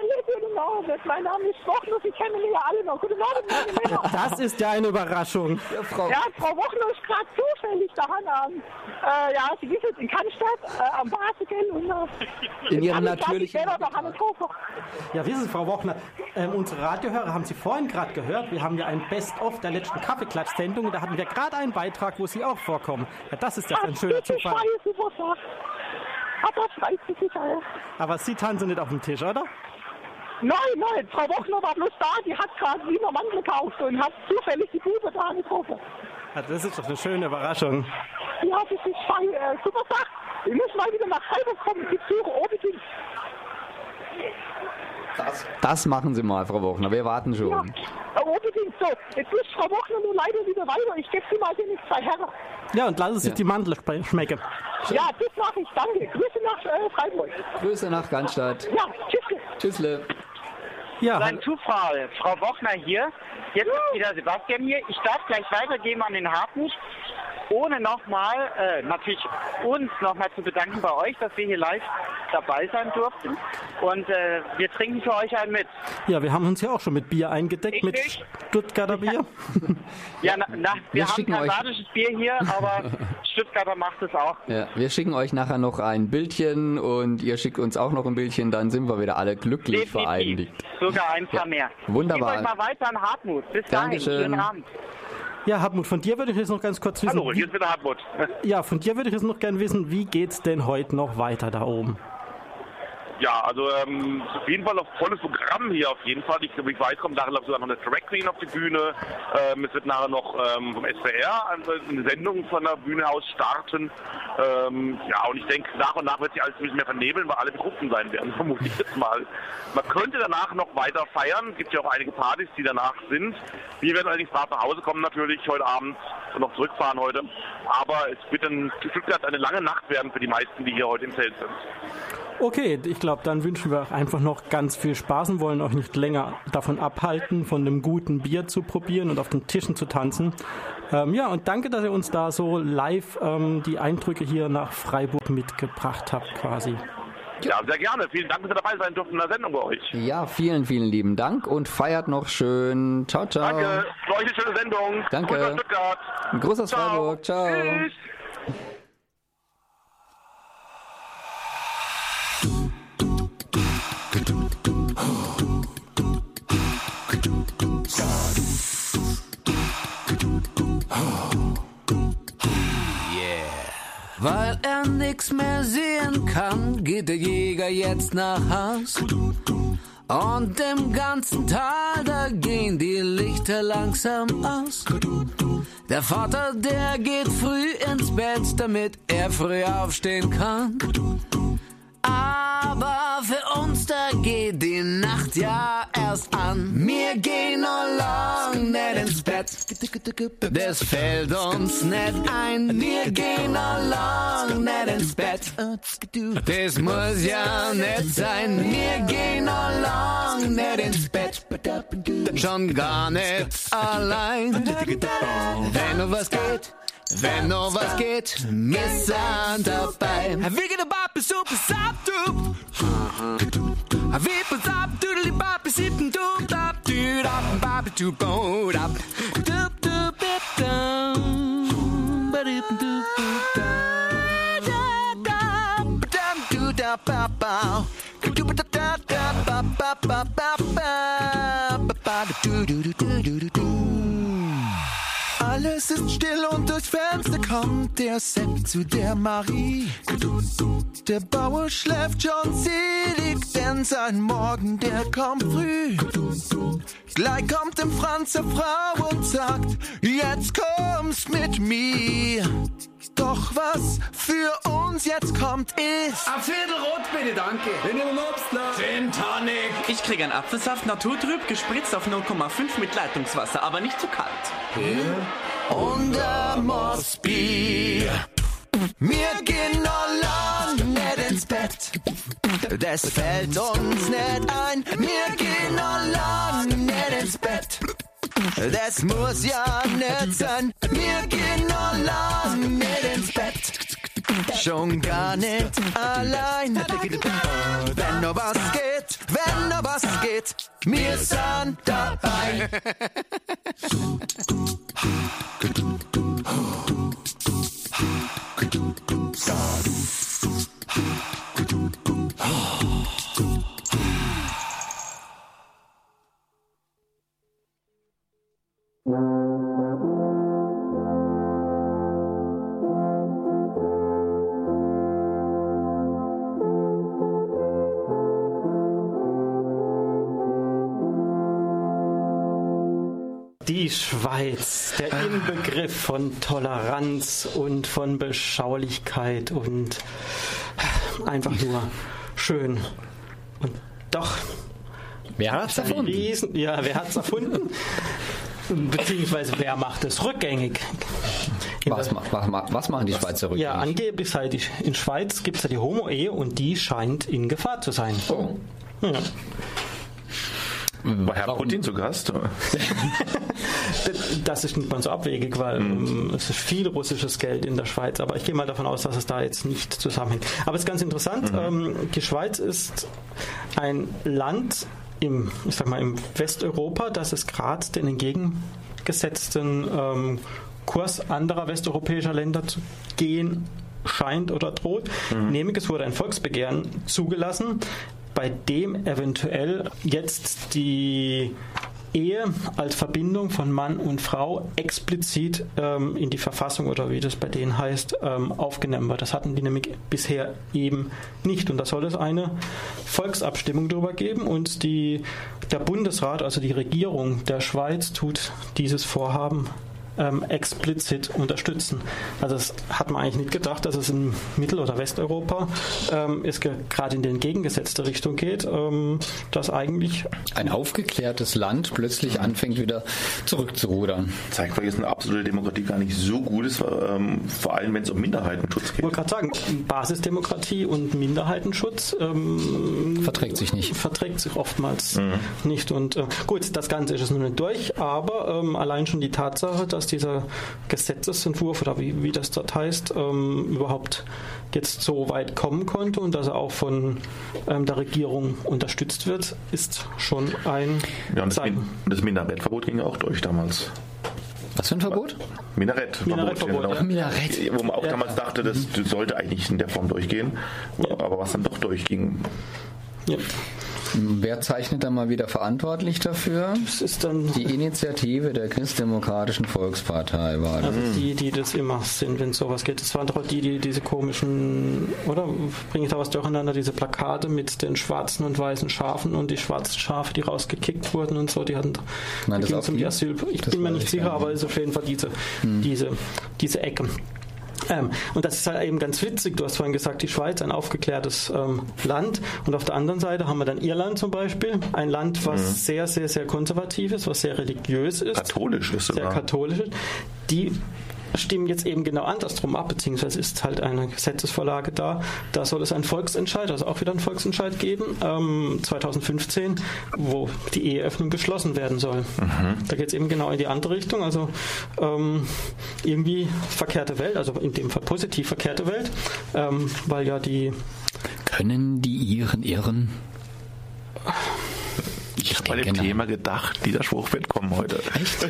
genau. Das mein Name ist Wochner, Sie kennen mich ja alle noch. Guten Abend, meine Männer. Das ist ja eine Überraschung. Frau, Ja, Frau Wochner ist gerade zufällig daran am, äh, ja, sie ist jetzt in Cannstatt, äh, am Basel und äh, In ihrem natürlichen. Ja, wissen Sie, Frau Wochner, ähm, unsere Radiohörer haben Sie vorhin gerade gehört. Wir haben ja ein Best-of der letzten Kaffeeklatsch-Sendung. Da hatten wir gerade einen Beitrag, wo Sie auch vorkommen. Ja, das ist ja ein schöner Zufall. Schreit sie sich alle. Aber Sie tanzen nicht auf dem Tisch, oder? Nein, nein, Frau Wochner war bloß da, die hat gerade Wiener Mann gekauft und hat zufällig die Bude da getroffen. Ja, das ist doch eine schöne Überraschung. Ja, das ist fein, äh, super Sache. Ich muss mal wieder nach Freiburg kommen, die Besuche unbedingt. Das machen Sie mal, Frau Wochner. Wir warten Ja, schon. äh, unbedingt so. Jetzt muss Frau Wochner nur leider wieder weiter. Ich gebe sie mal den zwei Herren. Ja, und lassen Sie sich Ja. die Mandel schmecken. Ja, das mache ich. Danke. Grüße nach äh, Freiburg. Grüße nach Cannstatt. Ja, tschüss. Tschüssle. Ja, Sein Zufall, Frau Wochner hier. Jetzt ist wieder Sebastian hier. Ich darf gleich weitergeben an den Hartmut. Ohne nochmal, äh, natürlich uns nochmal zu bedanken bei euch, dass wir hier live dabei sein durften. Und äh, wir trinken für euch einen mit. Ja, wir haben uns ja auch schon mit Bier eingedeckt, Ich mit nicht. Stuttgarter Bier. <laughs> Ja, na, na, wir, Wir haben schicken euch- kanadisches Bier hier, aber <laughs> Stuttgarter macht es auch. Ja, wir schicken euch nachher noch ein Bildchen und ihr schickt uns auch noch ein Bildchen, dann sind wir wieder alle glücklich vereinigt. Sogar ein paar mehr. wunderbar. Gebt euch mal weiter an Hartmut. Bis dahin. Dankeschön. Schönen Abend. Ja, Hartmut, von dir würde ich jetzt noch ganz kurz wissen. Hallo, hier ist wieder Hartmut. Ja, von dir würde ich jetzt noch gerne wissen, wie geht's denn heute noch weiter da oben? Ja, also ähm, auf jeden Fall ein volles Programm hier auf jeden Fall. Ich, wie ich weiß, kommt nachher sogar noch eine Drag Queen auf die Bühne. Ähm, es wird nachher noch ähm, vom SWR eine, eine Sendung von der Bühne aus starten. Ähm, ja, und ich denke, nach und nach wird sich alles ein bisschen mehr vernebeln, weil alle betrunken sein werden, <laughs> vermute ich jetzt mal. Man könnte danach noch weiter feiern. Es gibt ja auch einige Partys, die danach sind. Wir werden allerdings brav nach Hause kommen natürlich heute Abend und noch zurückfahren heute. Aber es wird in Stuttgart eine lange Nacht werden für die meisten, die hier heute im Zelt sind. Okay, ich glaube, dann wünschen wir euch einfach noch ganz viel Spaß und wollen euch nicht länger davon abhalten, von einem guten Bier zu probieren und auf den Tischen zu tanzen. Ähm, ja, und danke, dass ihr uns da so live ähm, die Eindrücke hier nach Freiburg mitgebracht habt, quasi. Ja, sehr gerne. Vielen Dank, dass ihr dabei sein durften in der Sendung bei euch. Ja, vielen, vielen lieben Dank und feiert noch schön. Ciao, ciao. Danke. Für euch eine schöne Sendung. Danke. Grüß aus Stuttgart. Ein Gruß aus Ciao. Freiburg. Ciao. Tschüss. Weil er nix mehr sehen kann, geht der Jäger jetzt nach Haus. Und im ganzen Tal, da gehen die Lichter langsam aus. Der Vater, der geht früh ins Bett, damit er früh aufstehen kann. Aber für uns, da geht die Nacht ja erst an. Wir gehen noch lang nicht ins Bett. Das fällt uns nicht ein. Wir gehen noch lang nicht ins Bett. Das muss ja nicht sein. Wir gehen noch lang nicht ins Bett. Schon gar nicht allein. Wenn noch was geht. Wenn noch was geht, wir sind dabei. Wegen der Bappe, super, sap, du. Wippen, sap, doodly, bappe, sippen, du, dap, du, dap, bappe, du, bo. Dup, dup, bip, dum. Ba-dip, dup, dup, dum. Da, da, dum, du, da, ba, ba. Du, ba, da, durchs Fenster kommt der Sepp zu der Marie. Der Bauer schläft schon selig, denn sein Morgen, der kommt früh. Gleich kommt dem Franz der Frau und sagt, jetzt kommst mit mir. Doch was für uns jetzt kommt ist... Ein Viertel rot bitte, danke. In einem Obstler. Gin Tonic. Ich krieg einen Apfelsaft naturtrüb, gespritzt auf 0,5 mit Leitungswasser, aber nicht zu kalt. Und a Mosby. Wir gehen lang nicht ins Bett. Das fällt uns nicht ein. Wir gehen lang nicht ins Bett. Das muss ja nicht sein. Wir gehen lang nicht ins Bett. Schon gar nicht allein. Wenn noch was geht, wenn noch was geht, wir sind dabei. Die Schweiz, der Inbegriff von Toleranz und von Beschaulichkeit und einfach nur schön. Und doch. Wer hat's ein erfunden? Riesen, ja, wer hat's erfunden? Beziehungsweise wer macht es rückgängig? Was, was, was machen die Schweizer rückgängig? Ja, angeblich seit ich in Schweiz gibt es ja die Homo-Ehe und die scheint in Gefahr zu sein. Oh. Ja. War Herr Putin zu Gast? <laughs> Das ist nicht mal so abwegig, weil ähm, es ist viel russisches Geld in der Schweiz, aber ich gehe mal davon aus, dass es da jetzt nicht zusammenhängt. Aber es ist ganz interessant, ähm, die Schweiz ist ein Land im, ich sag mal, im Westeuropa, das es gerade den entgegengesetzten ähm, Kurs anderer westeuropäischer Länder zu gehen scheint oder droht. Nämlich es wurde ein Volksbegehren zugelassen, bei dem eventuell jetzt die Ehe als Verbindung von Mann und Frau explizit ähm, in die Verfassung oder wie das bei denen heißt, ähm, aufgenommen wird. Das hatten die nämlich bisher eben nicht. Und da soll es eine Volksabstimmung darüber geben und die, der Bundesrat, also die Regierung der Schweiz, tut dieses Vorhaben ähm, explizit unterstützen. Also das hat man eigentlich nicht gedacht, dass es in Mittel- oder Westeuropa ähm, es gerade in die entgegengesetzte Richtung geht, ähm, dass eigentlich Ein aufgeklärtes Land plötzlich anfängt wieder zurückzurudern. Zeigt, weil jetzt eine absolute Demokratie gar nicht so gut ist, ähm, vor allem wenn es um Minderheitenschutz geht. Ich wollte gerade sagen, Basisdemokratie und Minderheitenschutz ähm, Verträgt sich nicht. verträgt sich oftmals nicht. Und äh, gut, das Ganze ist es noch nicht durch, aber ähm, allein schon die Tatsache, dass dieser Gesetzesentwurf oder wie, wie das dort heißt, ähm, überhaupt jetzt so weit kommen konnte und dass er auch von ähm, der Regierung unterstützt wird, ist schon ein Ja, und das. Min das Minarettverbot ging ja auch durch damals. Was für ein Verbot? Minarettverbot. Minarettverbot, genau. ja. Minarett. Wo man auch Ja. damals dachte, das sollte eigentlich in der Form durchgehen, aber was dann doch durchging. Ja. Wer zeichnet da mal wieder verantwortlich dafür? Das ist dann Die Initiative der Christdemokratischen Volkspartei war das. Also die, die das immer sind, wenn es sowas geht. Das waren doch die, die diese komischen, oder bringe ich da was durcheinander, diese Plakate mit den schwarzen und weißen Schafen und die schwarzen Schafe, die rausgekickt wurden und so, die hatten Nein, das um die? die Asyl. Ich Das bin mir nicht ich sicher, nicht. aber es ist auf jeden Fall diese, diese, diese Ecke. Ähm, und das ist halt eben ganz witzig. Du hast vorhin gesagt, die Schweiz, ein aufgeklärtes ähm, Land. Und auf der anderen Seite haben wir dann Irland zum Beispiel. Ein Land, was sehr, sehr, sehr konservativ ist, was sehr religiös ist Katholisch ist sehr sogar. katholisch ist, die stimmen jetzt eben genau andersrum ab, beziehungsweise ist halt eine Gesetzesvorlage da. Da soll es einen Volksentscheid, also auch wieder einen Volksentscheid geben, ähm, 2015, wo die Eheöffnung beschlossen werden soll. Da geht es eben genau in die andere Richtung, also ähm, irgendwie verkehrte Welt, also in dem Fall positiv verkehrte Welt, ähm, weil ja die Können die Iren irren? Ich habe bei dem nein. Thema gedacht, dieser Spruch wird kommen heute. Echt?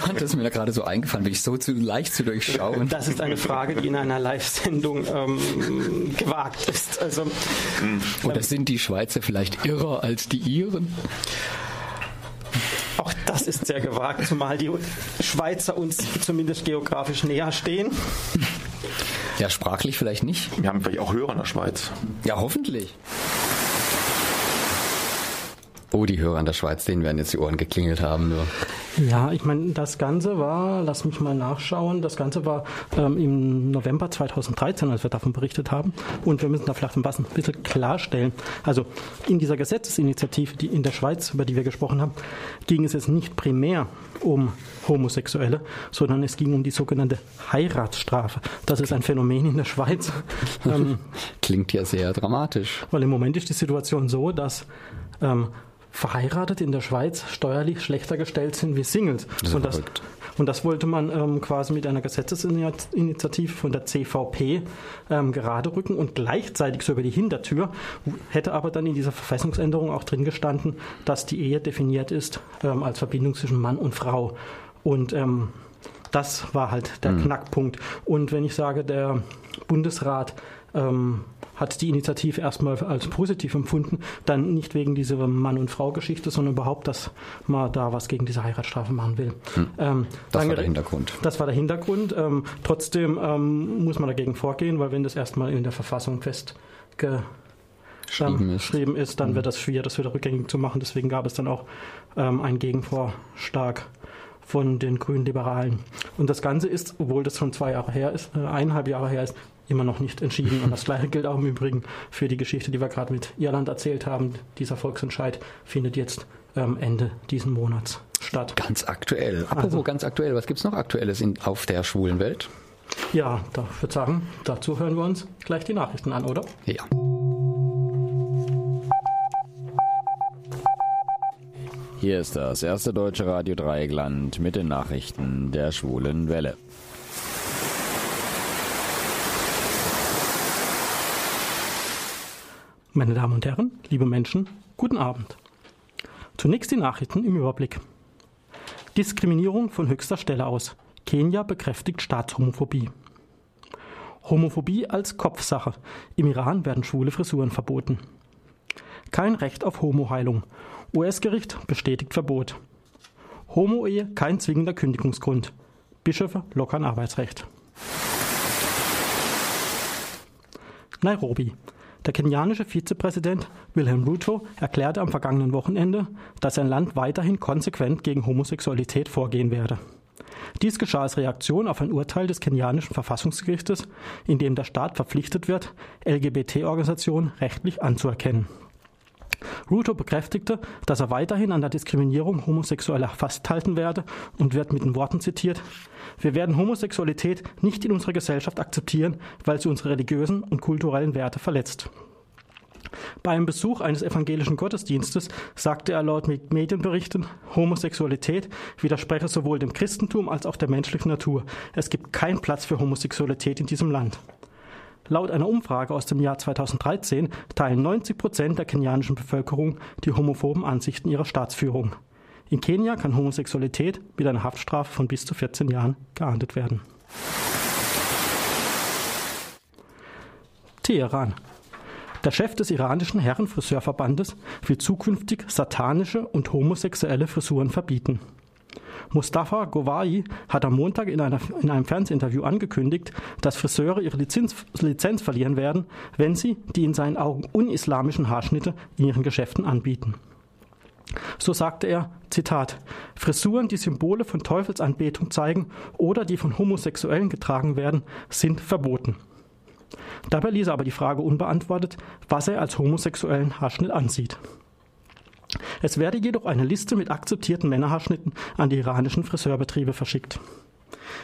Gott, das ist mir da gerade so eingefallen, bin ich so zu leicht zu durchschauen. Das ist eine Frage, die in einer Live-Sendung ähm, gewagt ist. Also Oder sind die Schweizer vielleicht irrer als die Iren? Auch das ist sehr gewagt, zumal die Schweizer uns zumindest geografisch näher stehen. Ja, sprachlich vielleicht nicht. Wir haben vielleicht auch Hörer in der Schweiz. Ja, hoffentlich. Oh, die Hörer in der Schweiz, denen werden jetzt die Ohren geklingelt haben. Nur. Ja, ich meine, das Ganze war, lass mich mal nachschauen, das Ganze war ähm, im November 2013, als wir davon berichtet haben. Und wir müssen da vielleicht ein bisschen klarstellen. Also in dieser Gesetzesinitiative, die in der Schweiz, über die wir gesprochen haben, ging es jetzt nicht primär um Homosexuelle, sondern es ging um die sogenannte Heiratsstrafe. Das ist ein Phänomen in der Schweiz. <laughs> ähm, Klingt ja sehr dramatisch. weil im Moment ist die Situation so, dass ähm, Verheiratete in der Schweiz steuerlich schlechter gestellt sind wie Singles. Das und, das, und das wollte man ähm, quasi mit einer Gesetzesinitiative von der CVP ähm, gerade rücken und gleichzeitig so über die Hintertür hätte aber dann in dieser Verfassungsänderung auch drin gestanden, dass die Ehe definiert ist ähm, als Verbindung zwischen Mann und Frau. Und ähm, das war halt der Knackpunkt. Und wenn ich sage, der Bundesrat ähm, hat die Initiative erstmal als positiv empfunden, dann nicht wegen dieser Mann- und Frau-Geschichte, sondern überhaupt, dass man da was gegen diese Heiratsstrafe machen will. Ähm, Das war der Hintergrund. Das war der Hintergrund. Ähm, trotzdem ähm, muss man dagegen vorgehen, weil wenn das erstmal in der Verfassung festge Geschrieben ähm, ist. geschrieben ist, dann wird das schwer, das wieder rückgängig zu machen. Deswegen gab es dann auch ähm, einen Gegenvorschlag von den Grünen Liberalen. Und das Ganze ist, obwohl das schon zwei Jahre her ist, äh, eineinhalb Jahre her ist, immer noch nicht entschieden. Und das <laughs> Gleiche gilt auch im Übrigen für die Geschichte, die wir gerade mit Irland erzählt haben. Dieser Volksentscheid findet jetzt ähm, Ende diesen Monats statt. Ganz aktuell. Apropos Also- ganz aktuell, was gibt's noch Aktuelles in, auf der schwulen Welt? Ja, da würde sagen, dazu hören wir uns gleich die Nachrichten an, oder? Ja. Hier ist das erste deutsche Radio Dreieckland mit den Nachrichten der schwulen Welle. Meine Damen und Herren, liebe Menschen, guten Abend. Zunächst die Nachrichten im Überblick. Diskriminierung von höchster Stelle aus. Kenia bekräftigt Staatshomophobie. Homophobie als Kopfsache. Im Iran werden schwule Frisuren verboten. Kein Recht auf Homoheilung. US-Gericht bestätigt Verbot. Homo-Ehe kein zwingender Kündigungsgrund. Bischöfe lockern Arbeitsrecht. Nairobi. Der kenianische Vizepräsident Wilhelm Ruto erklärte am vergangenen Wochenende, dass sein Land weiterhin konsequent gegen Homosexualität vorgehen werde. Dies geschah als Reaktion auf ein Urteil des kenianischen Verfassungsgerichtes, in dem der Staat verpflichtet wird, LGBT-Organisationen rechtlich anzuerkennen. Ruto bekräftigte, dass er weiterhin an der Diskriminierung Homosexueller festhalten werde und wird mit den Worten zitiert, wir werden Homosexualität nicht in unserer Gesellschaft akzeptieren, weil sie unsere religiösen und kulturellen Werte verletzt. Bei einem Besuch eines evangelischen Gottesdienstes sagte er laut Medienberichten, Homosexualität widerspreche sowohl dem Christentum als auch der menschlichen Natur. Es gibt keinen Platz für Homosexualität in diesem Land. Laut einer Umfrage aus dem Jahr 2013 teilen 90 Prozent der kenianischen Bevölkerung die homophoben Ansichten ihrer Staatsführung. In Kenia kann Homosexualität mit einer Haftstrafe von bis zu 14 Jahren geahndet werden. Teheran. Der Chef des iranischen Herrenfriseurverbandes will zukünftig satanische und homosexuelle Frisuren verbieten. Mustafa Gowai hat am Montag in, einer, in, einem Fernsehinterview angekündigt, dass Friseure ihre Lizenz, Lizenz verlieren werden, wenn sie die in seinen Augen unislamischen Haarschnitte in ihren Geschäften anbieten. So sagte er, Zitat, Frisuren, die Symbole von Teufelsanbetung zeigen oder die von Homosexuellen getragen werden, sind verboten. Dabei ließ er aber die Frage unbeantwortet, was er als homosexuellen Haarschnitt ansieht. Es werde jedoch eine Liste mit akzeptierten Männerhaarschnitten an die iranischen Friseurbetriebe verschickt.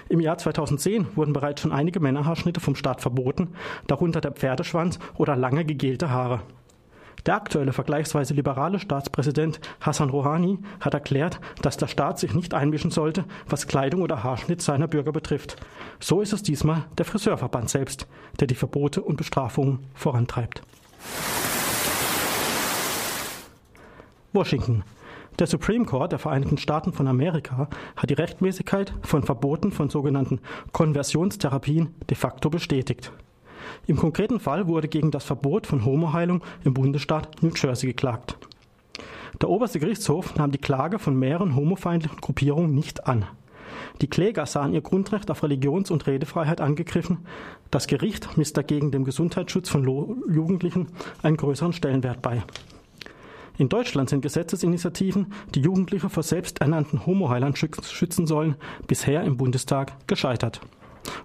Im Jahr 2010 wurden bereits schon einige Männerhaarschnitte vom Staat verboten, darunter der Pferdeschwanz oder lange gegelte Haare. Der aktuelle vergleichsweise liberale Staatspräsident Hassan Rouhani hat erklärt, dass der Staat sich nicht einmischen sollte, was Kleidung oder Haarschnitt seiner Bürger betrifft. So ist es diesmal der Friseurverband selbst, der die Verbote und Bestrafungen vorantreibt. Washington. Der Supreme Court der Vereinigten Staaten von Amerika hat die Rechtmäßigkeit von Verboten von sogenannten Konversionstherapien de facto bestätigt. Im konkreten Fall wurde gegen das Verbot von Homoheilung im Bundesstaat New Jersey geklagt. Der oberste Gerichtshof nahm die Klage von mehreren homofeindlichen Gruppierungen nicht an. Die Kläger sahen ihr Grundrecht auf Religions- und Redefreiheit angegriffen. Das Gericht misst dagegen dem Gesundheitsschutz von Jugendlichen einen größeren Stellenwert bei. In Deutschland sind Gesetzesinitiativen, die Jugendliche vor selbsternannten Homoheilern schützen sollen, bisher im Bundestag gescheitert.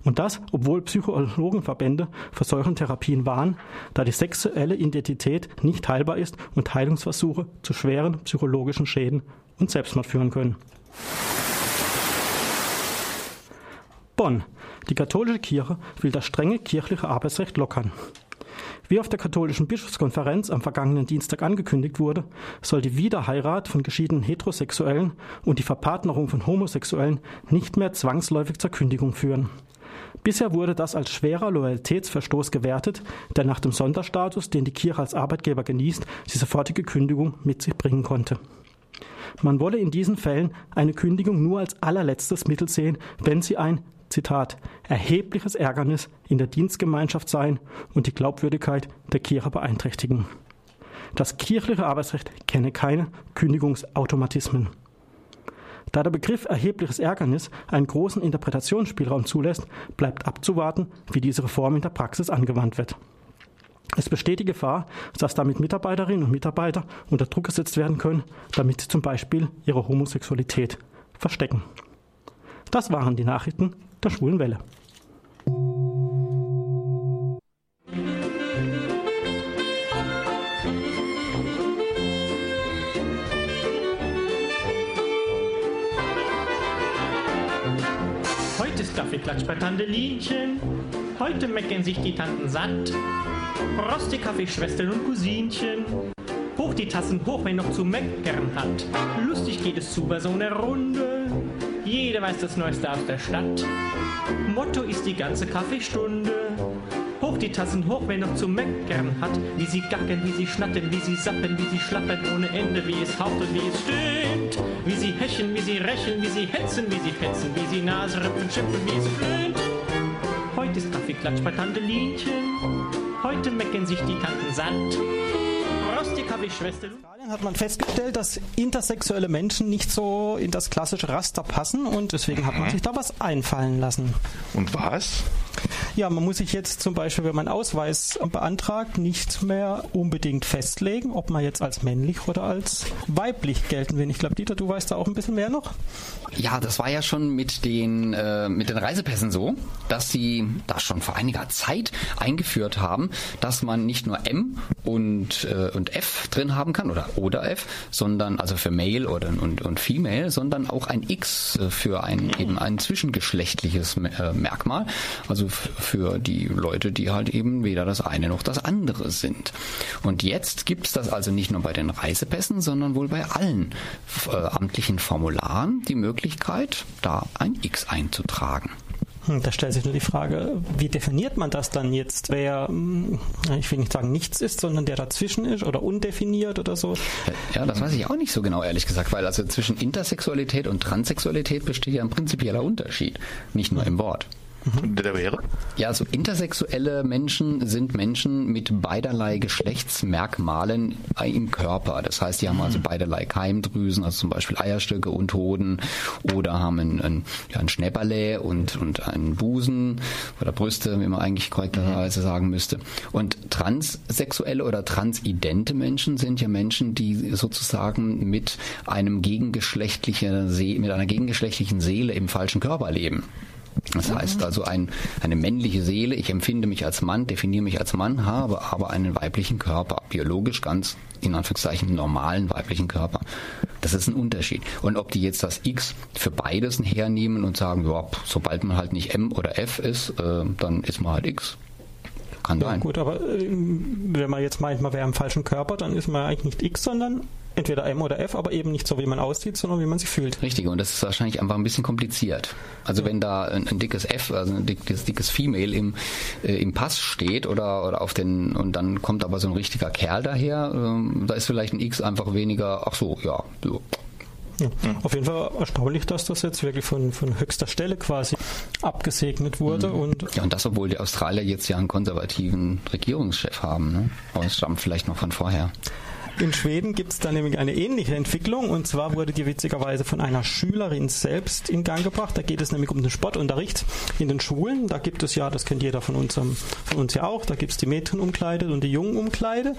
Und das, obwohl Psychologenverbände für solchen Therapien warnen, da die sexuelle Identität nicht heilbar ist und Heilungsversuche zu schweren psychologischen Schäden und Selbstmord führen können. Bonn. Die katholische Kirche will das strenge kirchliche Arbeitsrecht lockern. Wie auf der katholischen Bischofskonferenz am vergangenen Dienstag angekündigt wurde, soll die Wiederheirat von geschiedenen Heterosexuellen und die Verpartnerung von Homosexuellen nicht mehr zwangsläufig zur Kündigung führen. Bisher wurde das als schwerer Loyalitätsverstoß gewertet, der nach dem Sonderstatus, den die Kirche als Arbeitgeber genießt, die sofortige Kündigung mit sich bringen konnte. Man wolle in diesen Fällen eine Kündigung nur als allerletztes Mittel sehen, wenn sie ein Zitat, erhebliches Ärgernis in der Dienstgemeinschaft sein und die Glaubwürdigkeit der Kirche beeinträchtigen. Das kirchliche Arbeitsrecht kenne keine Kündigungsautomatismen. Da der Begriff erhebliches Ärgernis einen großen Interpretationsspielraum zulässt, bleibt abzuwarten, wie diese Reform in der Praxis angewandt wird. Es besteht die Gefahr, dass damit Mitarbeiterinnen und Mitarbeiter unter Druck gesetzt werden können, damit sie zum Beispiel ihre Homosexualität verstecken. Das waren die Nachrichten der Schwulen Welle. Kaffeeklatsch bei Tante Linchen. Heute meckern sich die Tanten satt. Roste Kaffeeschwestern und Cousinchen. Hoch die Tassen hoch, wer noch zu meckern hat. Lustig geht es zu bei so einer Runde. Jeder weiß das Neueste aus der Stadt. Motto ist die ganze Kaffeestunde. Die Tassen hoch, wer noch zu meckern hat. Wie sie gackern, wie sie schnattern, wie sie sappen, wie sie schlappern ohne Ende, wie es haucht und wie es stöhnt. Wie sie hechen, wie sie rächen, wie sie hetzen, wie sie fetzen, wie sie Nase rümpfen, schimpfen, wie es flönt. Heute ist Kaffeeklatsch bei Tante Lienchen. Heute meckern sich die Tanten satt. Prost, die Kaffeeschwester. hat man festgestellt, dass intersexuelle Menschen nicht so in das klassische Raster passen und deswegen hat man sich da was einfallen lassen. Und was? Ja, man muss sich jetzt zum Beispiel, wenn man Ausweis beantragt, nicht mehr unbedingt festlegen, ob man jetzt als männlich oder als weiblich gelten will. Ich glaube, Dieter, du weißt da auch ein bisschen mehr noch. Ja, das war ja schon mit den, äh, mit den Reisepässen so, dass sie das schon vor einiger Zeit eingeführt haben, dass man nicht nur M und, äh, und F drin haben kann oder oder F, sondern also für Male oder und, und Female, sondern auch ein X für ein eben ein zwischengeschlechtliches äh, Merkmal, also für die Leute, die halt eben weder das eine noch das andere sind. Und jetzt gibt's das also nicht nur bei den Reisepässen, sondern wohl bei allen äh, amtlichen Formularen die Möglichkeit, da ein X einzutragen. Hm, Da stellt sich nur die Frage, wie definiert man das dann jetzt? Wer, hm, ich will nicht sagen nichts ist, sondern der dazwischen ist oder undefiniert oder so. Ja, das weiß ich auch nicht so genau, ehrlich gesagt, weil also zwischen Intersexualität und Transsexualität besteht ja ein prinzipieller Unterschied, nicht nur im Wort. Der wäre? Ja, also intersexuelle Menschen sind Menschen mit beiderlei Geschlechtsmerkmalen im Körper. Das heißt, die haben also beiderlei Keimdrüsen, also zum Beispiel Eierstöcke und Hoden oder haben ein, ein, ja, ein Schnäpperle und, und einen Busen oder Brüste, wie man eigentlich korrekterweise sagen müsste. Und transsexuelle oder transidente Menschen sind ja Menschen, die sozusagen mit einem gegengeschlechtlichen mit einer gegengeschlechtlichen Seele im falschen Körper leben. Das heißt also ein, eine männliche Seele, ich empfinde mich als Mann, definiere mich als Mann, habe aber einen weiblichen Körper, biologisch ganz in Anführungszeichen normalen weiblichen Körper. Das ist ein Unterschied. Und ob die jetzt das X für beides hernehmen und sagen, ja, sobald man halt nicht M oder F ist, äh, dann ist man halt X. Kann Ja, sein. gut, aber ähm, wenn man jetzt meint, man wäre im falschen Körper, dann ist man eigentlich nicht X, sondern entweder M oder F, aber eben nicht so, wie man aussieht, sondern wie man sich fühlt. Richtig, und das ist wahrscheinlich einfach ein bisschen kompliziert. Also wenn da ein, ein dickes F, also ein dickes, dickes Female im, äh, im Pass steht oder, oder auf den, und dann kommt aber so ein richtiger Kerl daher, ähm, da ist vielleicht ein X einfach weniger, ach so, ja, so. Ja. Auf jeden Fall erstaunlich, dass das jetzt wirklich von, von höchster Stelle quasi abgesegnet wurde und Ja, und das, obwohl die Australier jetzt ja einen konservativen Regierungschef haben, ne? Aber es stammt vielleicht noch von vorher. In Schweden gibt es da nämlich eine ähnliche Entwicklung und zwar wurde die witzigerweise von einer Schülerin selbst in Gang gebracht. Da geht es nämlich um den Sportunterricht in den Schulen. Da gibt es ja, das kennt jeder von uns, ähm, von uns ja auch, da gibt es die Mädchenumkleide und die Jungenumkleide.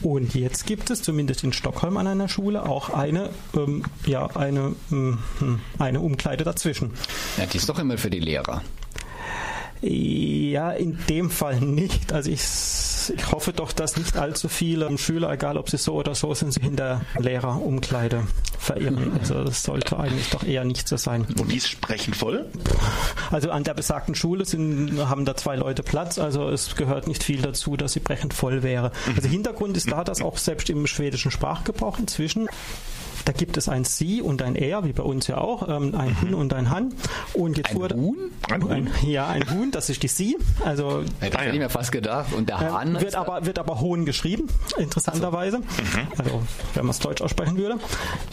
Und jetzt gibt es zumindest in Stockholm an einer Schule auch eine, ähm, ja, eine, ähm, hm, eine Umkleide dazwischen. Ja, die ist doch immer für die Lehrer. Ja, in dem Fall nicht. Also ich, ich hoffe doch, dass nicht allzu viele Schüler, egal ob sie so oder so sind, sich in der Lehrerumkleide verirren. Also das sollte eigentlich doch eher nicht so sein. Und die ist sprechend voll? Also an der besagten Schule sind, haben da zwei Leute Platz, also es gehört nicht viel dazu, dass sie brechend voll wäre. Also Hintergrund ist da, dass auch selbst im schwedischen Sprachgebrauch inzwischen da gibt es ein Sie und ein Er, wie bei uns ja auch, ähm, ein Hun und ein Han. Und jetzt Ein wurde Huhn? Ein, ja, ein Huhn, das ist die Sie. Also Ja, das hätte ich mir fast gedacht. Und der Hahn ähm, wird aber wird aber Hohn geschrieben, interessanterweise. Also wenn man es deutsch aussprechen würde.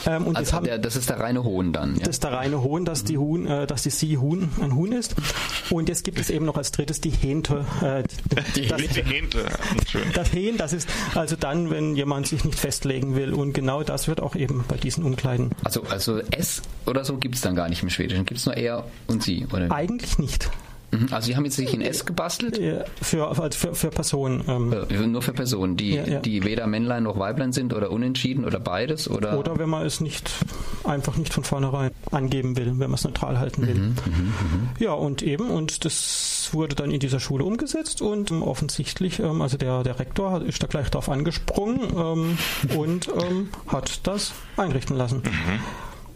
Ähm, und jetzt also haben, der, das ist der reine Hohn dann. Ja? das ist der reine Hohn, dass die Huhn, äh, dass die Sie Huhn ein Huhn ist. Und jetzt gibt es eben noch als drittes die Hähnte. Äh, Die das, Hähnte. Schön. das Hähn, das ist also dann, wenn jemand sich nicht festlegen will. Und genau das wird auch eben bei diesen Umkleiden. Also, also S oder so gibt es dann gar nicht im Schwedischen. Gibt es nur er und sie, oder? Eigentlich nicht. Mhm. Also sie haben jetzt sich in S gebastelt? Für, also für, für Personen. Ähm, Äh, Nur für Personen, die, Ja, ja. die weder Männlein noch Weiblein sind oder unentschieden oder beides? Oder? Oder wenn man es nicht einfach nicht von vornherein angeben will, wenn man es neutral halten will. Mhm, Ja, und eben, und das wurde dann in dieser Schule umgesetzt und ähm, offensichtlich, ähm, also der, der Rektor hat- ist da gleich drauf angesprungen ähm, und ähm, hat das einrichten lassen.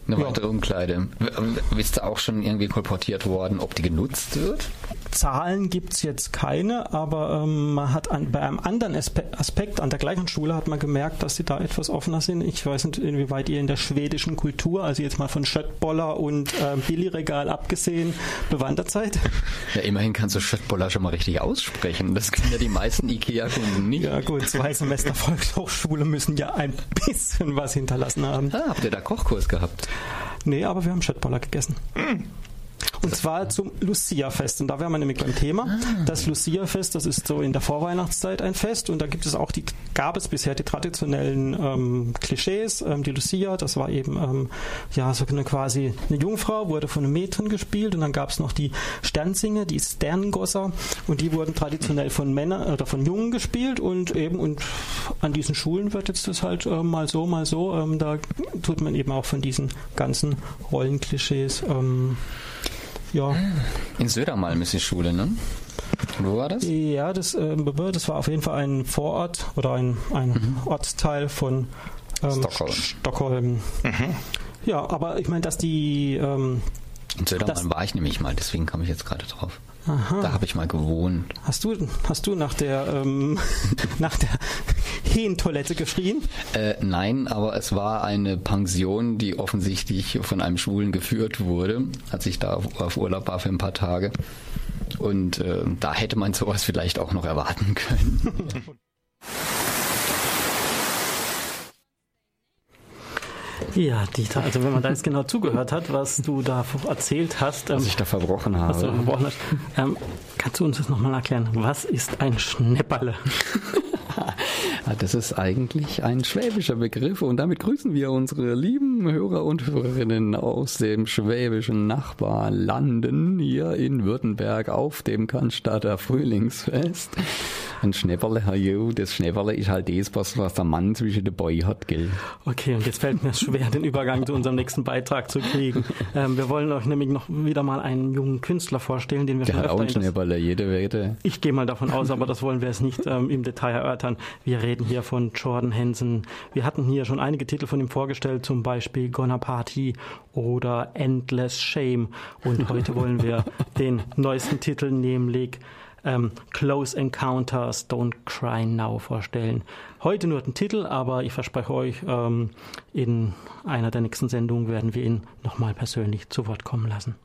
Eine weitere Umkleide. W- Bist du auch schon irgendwie kolportiert worden, ob die genutzt wird? Zahlen gibt's jetzt keine, aber ähm, man hat an, bei einem anderen Aspe Aspekt an der gleichen Schule hat man gemerkt, dass sie da etwas offener sind. Ich weiß nicht, inwieweit ihr in der schwedischen Kultur, also jetzt mal von Schöttboller und ähm, Billigregal abgesehen, bewandert seid. <laughs> Ja, immerhin kannst du Schöttboller schon mal richtig aussprechen. Das können ja die meisten IKEA-Kunden nicht. Ja gut, zwei Semester Volkshochschule müssen ja ein bisschen was hinterlassen haben. Ah, habt ihr da Kochkurs gehabt? Nee, aber wir haben Schöttboller gegessen. Und zwar zum Lucia-Fest. Und da wären wir nämlich beim Thema. Das Lucia-Fest, das ist so in der Vorweihnachtszeit ein Fest. Und da gibt es auch die, gab es bisher die traditionellen ähm, Klischees. Ähm, die Lucia, das war eben ähm, ja so eine quasi eine Jungfrau, wurde von einem Mädchen gespielt. Und dann gab es noch die Sternsinger, die Sterngosser. Und die wurden traditionell von Männern oder von Jungen gespielt. Und eben und an diesen Schulen wird jetzt das halt ähm, mal so, mal so. Ähm, da tut man eben auch von diesen ganzen Rollenklischees ähm, ja. In Södermalm ist die Schule, ne? Wo war das? Ja, das, ähm, das war auf jeden Fall ein Vorort oder ein, ein Ortsteil von ähm, Stockholm. Stockholm. Ja, aber ich meine, dass die ähm, In Södermalm war ich nämlich mal, deswegen kam ich jetzt gerade drauf. Aha. Da habe ich mal gewohnt. Hast du, hast du nach der, ähm, <laughs> nach der <laughs> Hähentoilette geschrien? Äh, nein, aber es war eine Pension, die offensichtlich von einem Schwulen geführt wurde, als ich da auf, auf Urlaub war für ein paar Tage. Und äh, da hätte man sowas vielleicht auch noch erwarten können. <laughs> Ja, Dieter, also wenn man da jetzt genau zugehört hat, was du da erzählt hast, Was ich da verbrochen was du habe. verbrochen hast, ähm, kannst du uns das nochmal erklären? Was ist ein Schnäpperle? Ja, <laughs> Das ist eigentlich ein schwäbischer Begriff und damit grüßen wir unsere lieben Hörer und Hörerinnen aus dem schwäbischen Nachbarlanden hier in Württemberg auf dem Cannstatter Frühlingsfest. Ein Schnäpperle, jo, das Schnäpperle ist halt das, was, was der Mann zwischen den Boy hat, gell? Okay, und jetzt fällt mir es schwer, den Übergang zu unserem nächsten Beitrag zu kriegen. Ähm, wir wollen euch nämlich noch wieder mal einen jungen Künstler vorstellen, den wir Der schon hat auch ein Schnäpperle, jede Wette. Ich gehe mal davon aus, aber das wollen wir jetzt nicht ähm, im Detail erörtern. Wir reden hier von Jordan Henson. Wir hatten hier schon einige Titel von ihm vorgestellt, zum Beispiel Gonna Party oder Endless Shame. Und heute wollen wir den neuesten Titel, nämlich ähm, Close Encounters Don't Cry Now vorstellen. Heute nur den Titel, aber ich verspreche euch, ähm, in einer der nächsten Sendungen werden wir ihn nochmal persönlich zu Wort kommen lassen.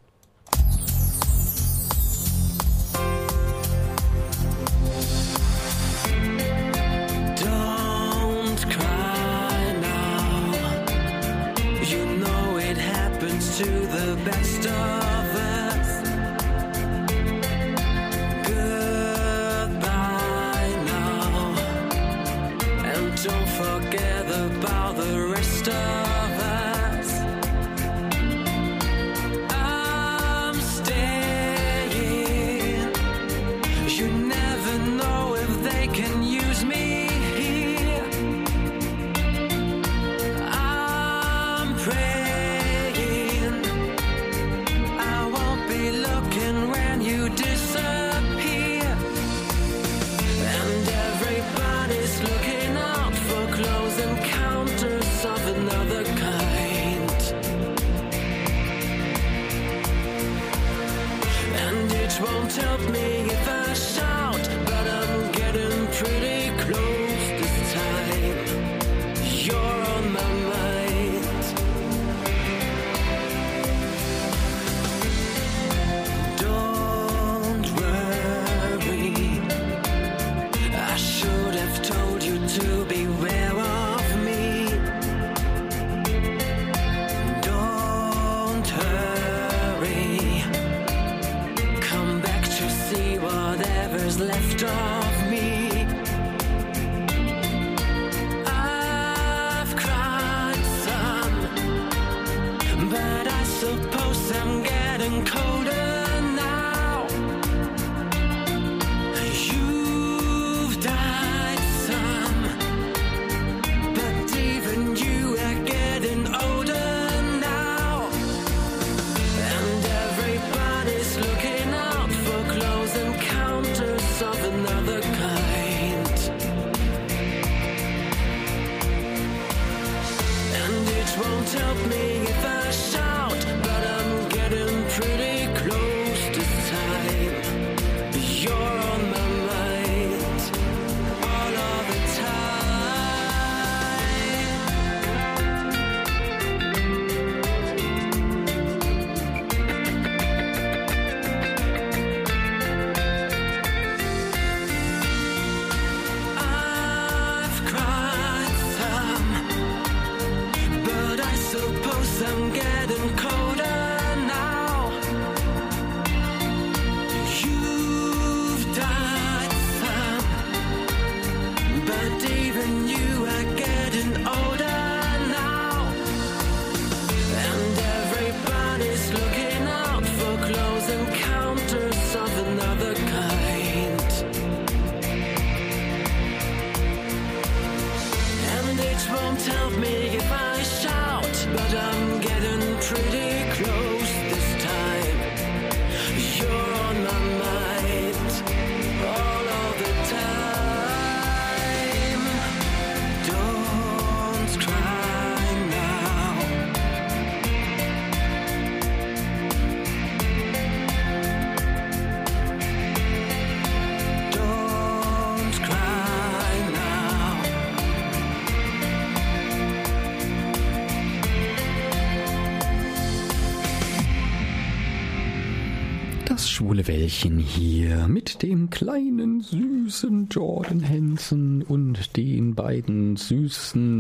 Wellchen hier mit dem kleinen, süßen Jordan Hansen und den beiden süßen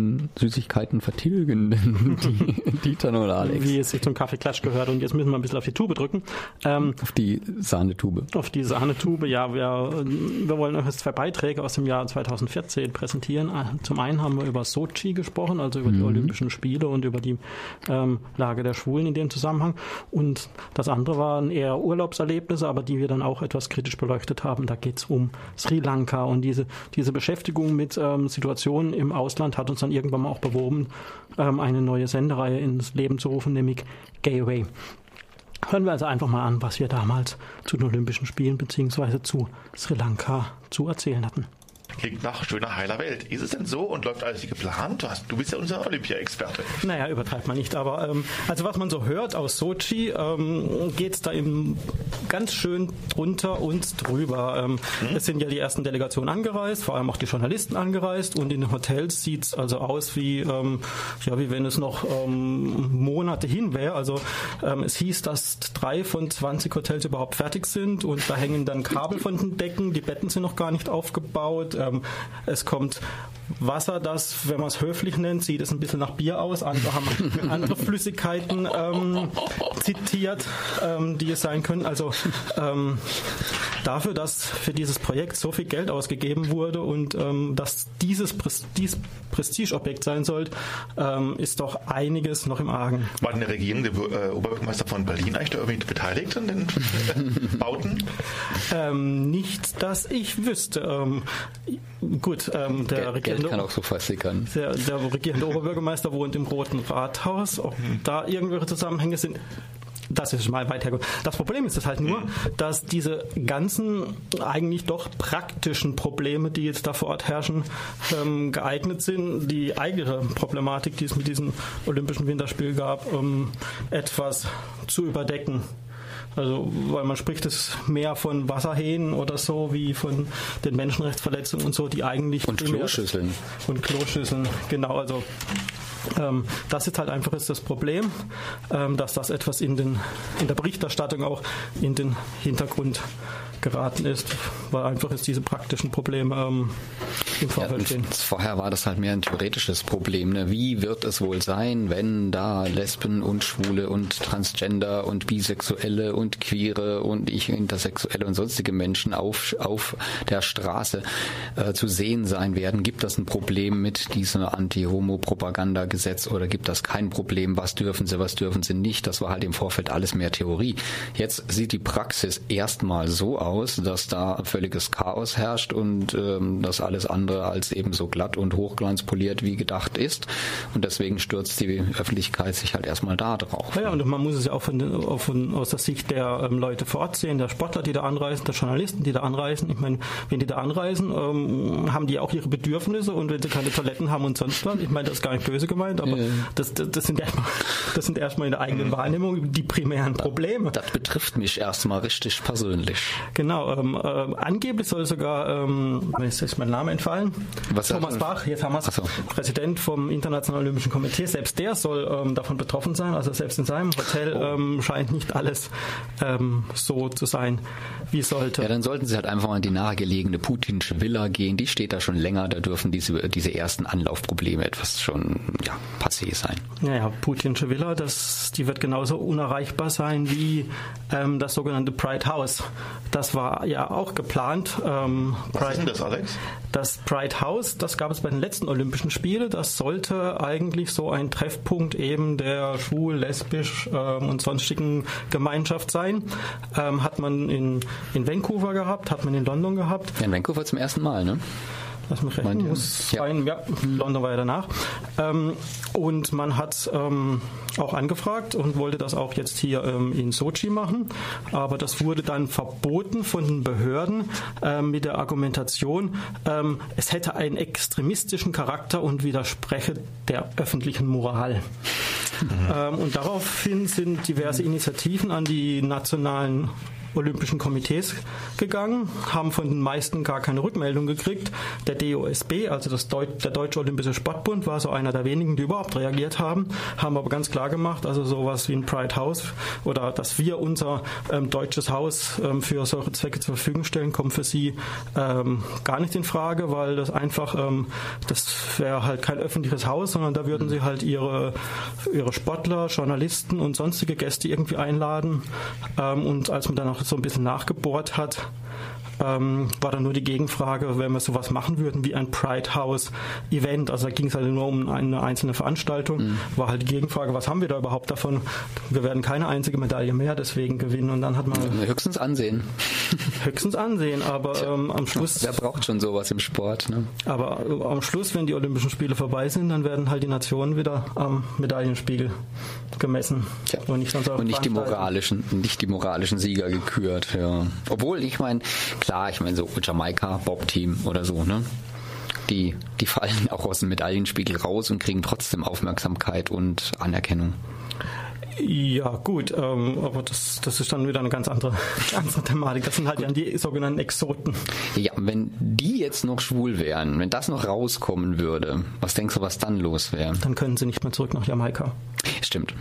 Süßigkeiten vertilgenden <laughs> die- Dieter und Alex. Wie es sich zum Kaffeeklatsch gehört. Und jetzt müssen wir ein bisschen auf die Tube drücken. Ähm, Auf die Sahnetube. auf die Sahnetube, ja, wir, wir wollen euch jetzt zwei Beiträge aus dem Jahr 2014 präsentieren. Zum einen haben wir über Sochi gesprochen, also über die Mhm. Olympischen Spiele und über die ähm, Lage der Schwulen in dem Zusammenhang. Und das andere waren eher Urlaubserlebnisse, aber die wir dann auch etwas kritisch beleuchtet haben. Da geht es um Sri Lanka und diese, diese Beschäftigung mit ähm, Situationen im Ausland hat uns dann irgendwann mal auch bewogen, ähm, eine neue Sendereihe ins Leben zu rufen, nämlich Gateway. Hören wir also einfach mal an, was wir damals zu den Olympischen Spielen bzw. zu Sri Lanka zu erzählen hatten. Klingt nach schöner heiler Welt. Ist es denn so und läuft alles wie geplant? Du, hast, du bist ja unser Olympia-Experte. Naja, übertreibt man nicht, aber ähm, also was man so hört aus Sochi, ähm, geht es da eben ganz schön drunter und drüber. Ähm, Es sind ja die ersten Delegationen angereist, vor allem auch die Journalisten angereist und in den Hotels sieht es also aus wie, ähm, ja, wie wenn es noch ähm, Monate hin wäre. Also ähm, es hieß, dass drei von 20 Hotels überhaupt fertig sind und da hängen dann Kabel von den Decken, die Betten sind noch gar nicht aufgebaut. Ähm, es kommt Wasser, das, wenn man es höflich nennt, sieht es ein bisschen nach Bier aus. Andere haben <laughs> andere Flüssigkeiten ähm, zitiert, ähm, die es sein können. Also ähm, dafür, dass für dieses Projekt so viel Geld ausgegeben wurde und ähm, dass dieses Prestige, Prestigeobjekt sein sollte, ähm, ist doch einiges noch im Argen. War denn der regierende äh, Oberbürgermeister von Berlin eigentlich da irgendwie beteiligt an den äh, Bauten? Ähm, nicht, dass ich wüsste. Gut, ähm, der Geld, Geld regierende kann auch so versickern. Der, der regierende Oberbürgermeister wohnt im Roten Rathaus. Ob da irgendwelche Zusammenhänge sind, das ist mal weit hergeholt. Das Problem ist es halt nur, dass diese ganzen eigentlich doch praktischen Probleme, die jetzt da vor Ort herrschen, ähm, geeignet sind, die eigentliche Problematik, die es mit diesem Olympischen Winterspiel gab, ähm, etwas zu überdecken. Also, weil man spricht es mehr von Wasserhähnen oder so, wie von den Menschenrechtsverletzungen und so, die eigentlich. Und Kloschüsseln. Und Kloschüsseln, genau. Also, ähm, das ist halt einfach jetzt das Problem, ähm, dass das etwas in, den, in der Berichterstattung auch in den Hintergrund geraten ist, weil einfach jetzt diese praktischen Probleme ähm, im Ja, Vorfeld und stehen. vorher war das halt mehr ein theoretisches Problem. Ne? Wie wird es wohl sein, wenn da Lesben und Schwule und Transgender und Bisexuelle und Queere und ich Intersexuelle und sonstige Menschen auf, auf der Straße äh, zu sehen sein werden? Gibt das ein Problem mit diesem Anti-Homo-Propaganda-Gesetz oder gibt das kein Problem? Was dürfen sie, was dürfen sie nicht? Das war halt im Vorfeld alles mehr Theorie. Jetzt sieht die Praxis erstmal so aus, dass da völliges Chaos herrscht und ähm, das alles andere als eben so glatt und hochglanzpoliert wie gedacht ist. Und deswegen stürzt die Öffentlichkeit sich halt erstmal da drauf. Ja, und man muss es ja auch von, von, aus der Sicht der ähm, Leute vor Ort sehen, der Sportler, die da anreisen, der Journalisten, die da anreisen. Ich meine, wenn die da anreisen, ähm, haben die auch ihre Bedürfnisse und wenn sie keine Toiletten haben und sonst was, ich meine, das ist gar nicht böse gemeint, aber das, das, das sind erstmal das sind erstmal in der eigenen Wahrnehmung die primären Probleme. Das betrifft mich erstmal richtig persönlich. Genau, ähm, ähm, angeblich soll sogar, ähm, mir ist jetzt mein Name entfallen, Was Thomas? Bach, jetzt haben wir so. Präsident vom Internationalen Olympischen Komitee, selbst der soll ähm, davon betroffen sein, also selbst in seinem Hotel Oh. ähm, scheint nicht alles ähm, so zu sein, wie es sollte. Ja, dann sollten sie halt einfach mal in die nahegelegene Putinsche Villa gehen. Die steht da schon länger. Da dürfen diese, diese ersten Anlaufprobleme etwas schon ja, passé sein. Naja, Putinsche Villa, das, die wird genauso unerreichbar sein wie ähm, das sogenannte Pride House. Das war ja auch geplant. Ähm, Was ist denn das, Alex? Das Pride House, das gab es bei den letzten Olympischen Spielen. Das sollte eigentlich so ein Treffpunkt eben der schwul, lesbisch ähm, und sonstigen Gemeinschaft sein. Ähm, hat man in, in Vancouver gehabt, hat man in London gehabt. Ja, in Vancouver zum ersten Mal, ne? Lass mich rechnen, muss sein. Ja, London war ja danach. Ähm, und man hat ähm, auch angefragt und wollte das auch jetzt hier ähm, in Sochi machen. Aber das wurde dann verboten von den Behörden ähm, mit der Argumentation, ähm, es hätte einen extremistischen Charakter und widerspreche der öffentlichen Moral. Ähm, und daraufhin sind diverse Initiativen an die nationalen Olympischen Komitees gegangen, haben von den meisten gar keine Rückmeldung gekriegt. Der DOSB, also das Deu der Deutsche Olympische Sportbund, war so einer der wenigen, die überhaupt reagiert haben, haben aber ganz klar gemacht, also sowas wie ein Pride House oder dass wir unser ähm, deutsches Haus ähm, für solche Zwecke zur Verfügung stellen, kommt für sie ähm, gar nicht in Frage, weil das einfach, ähm, das wäre halt kein öffentliches Haus, sondern da würden sie halt ihre, ihre Sportler, Journalisten und sonstige Gäste irgendwie einladen. Ähm, und als man dann auch so ein bisschen nachgebohrt hat, ähm, war dann nur die Gegenfrage, wenn wir sowas machen würden wie ein Pride House Event. Also da ging es halt nur um eine einzelne Veranstaltung. War halt die Gegenfrage, was haben wir da überhaupt davon? Wir werden keine einzige Medaille mehr deswegen gewinnen. Und dann hat man Höchstens ansehen. <laughs> höchstens ansehen, aber ähm, am Schluss. Wer braucht schon sowas im Sport? Ne? Aber äh, am Schluss, wenn die Olympischen Spiele vorbei sind, dann werden halt die Nationen wieder am Medaillenspiegel gemessen. Und nicht, Und nicht die moralischen, nicht die moralischen Sieger gekürt, ja. Obwohl, ich meine, klar, ich meine so Jamaika, Bob-Team oder so, ne? Die, die fallen <laughs> auch aus dem Medaillenspiegel raus und kriegen trotzdem Aufmerksamkeit und Anerkennung. Ja, gut, ähm, aber das, das ist dann wieder eine ganz andere, <laughs> andere Thematik. Das sind halt dann die sogenannten Exoten. Ja, wenn die jetzt noch schwul wären, wenn das noch rauskommen würde, was denkst du, was dann los wäre? Dann können sie nicht mehr zurück nach Jamaika. Stimmt.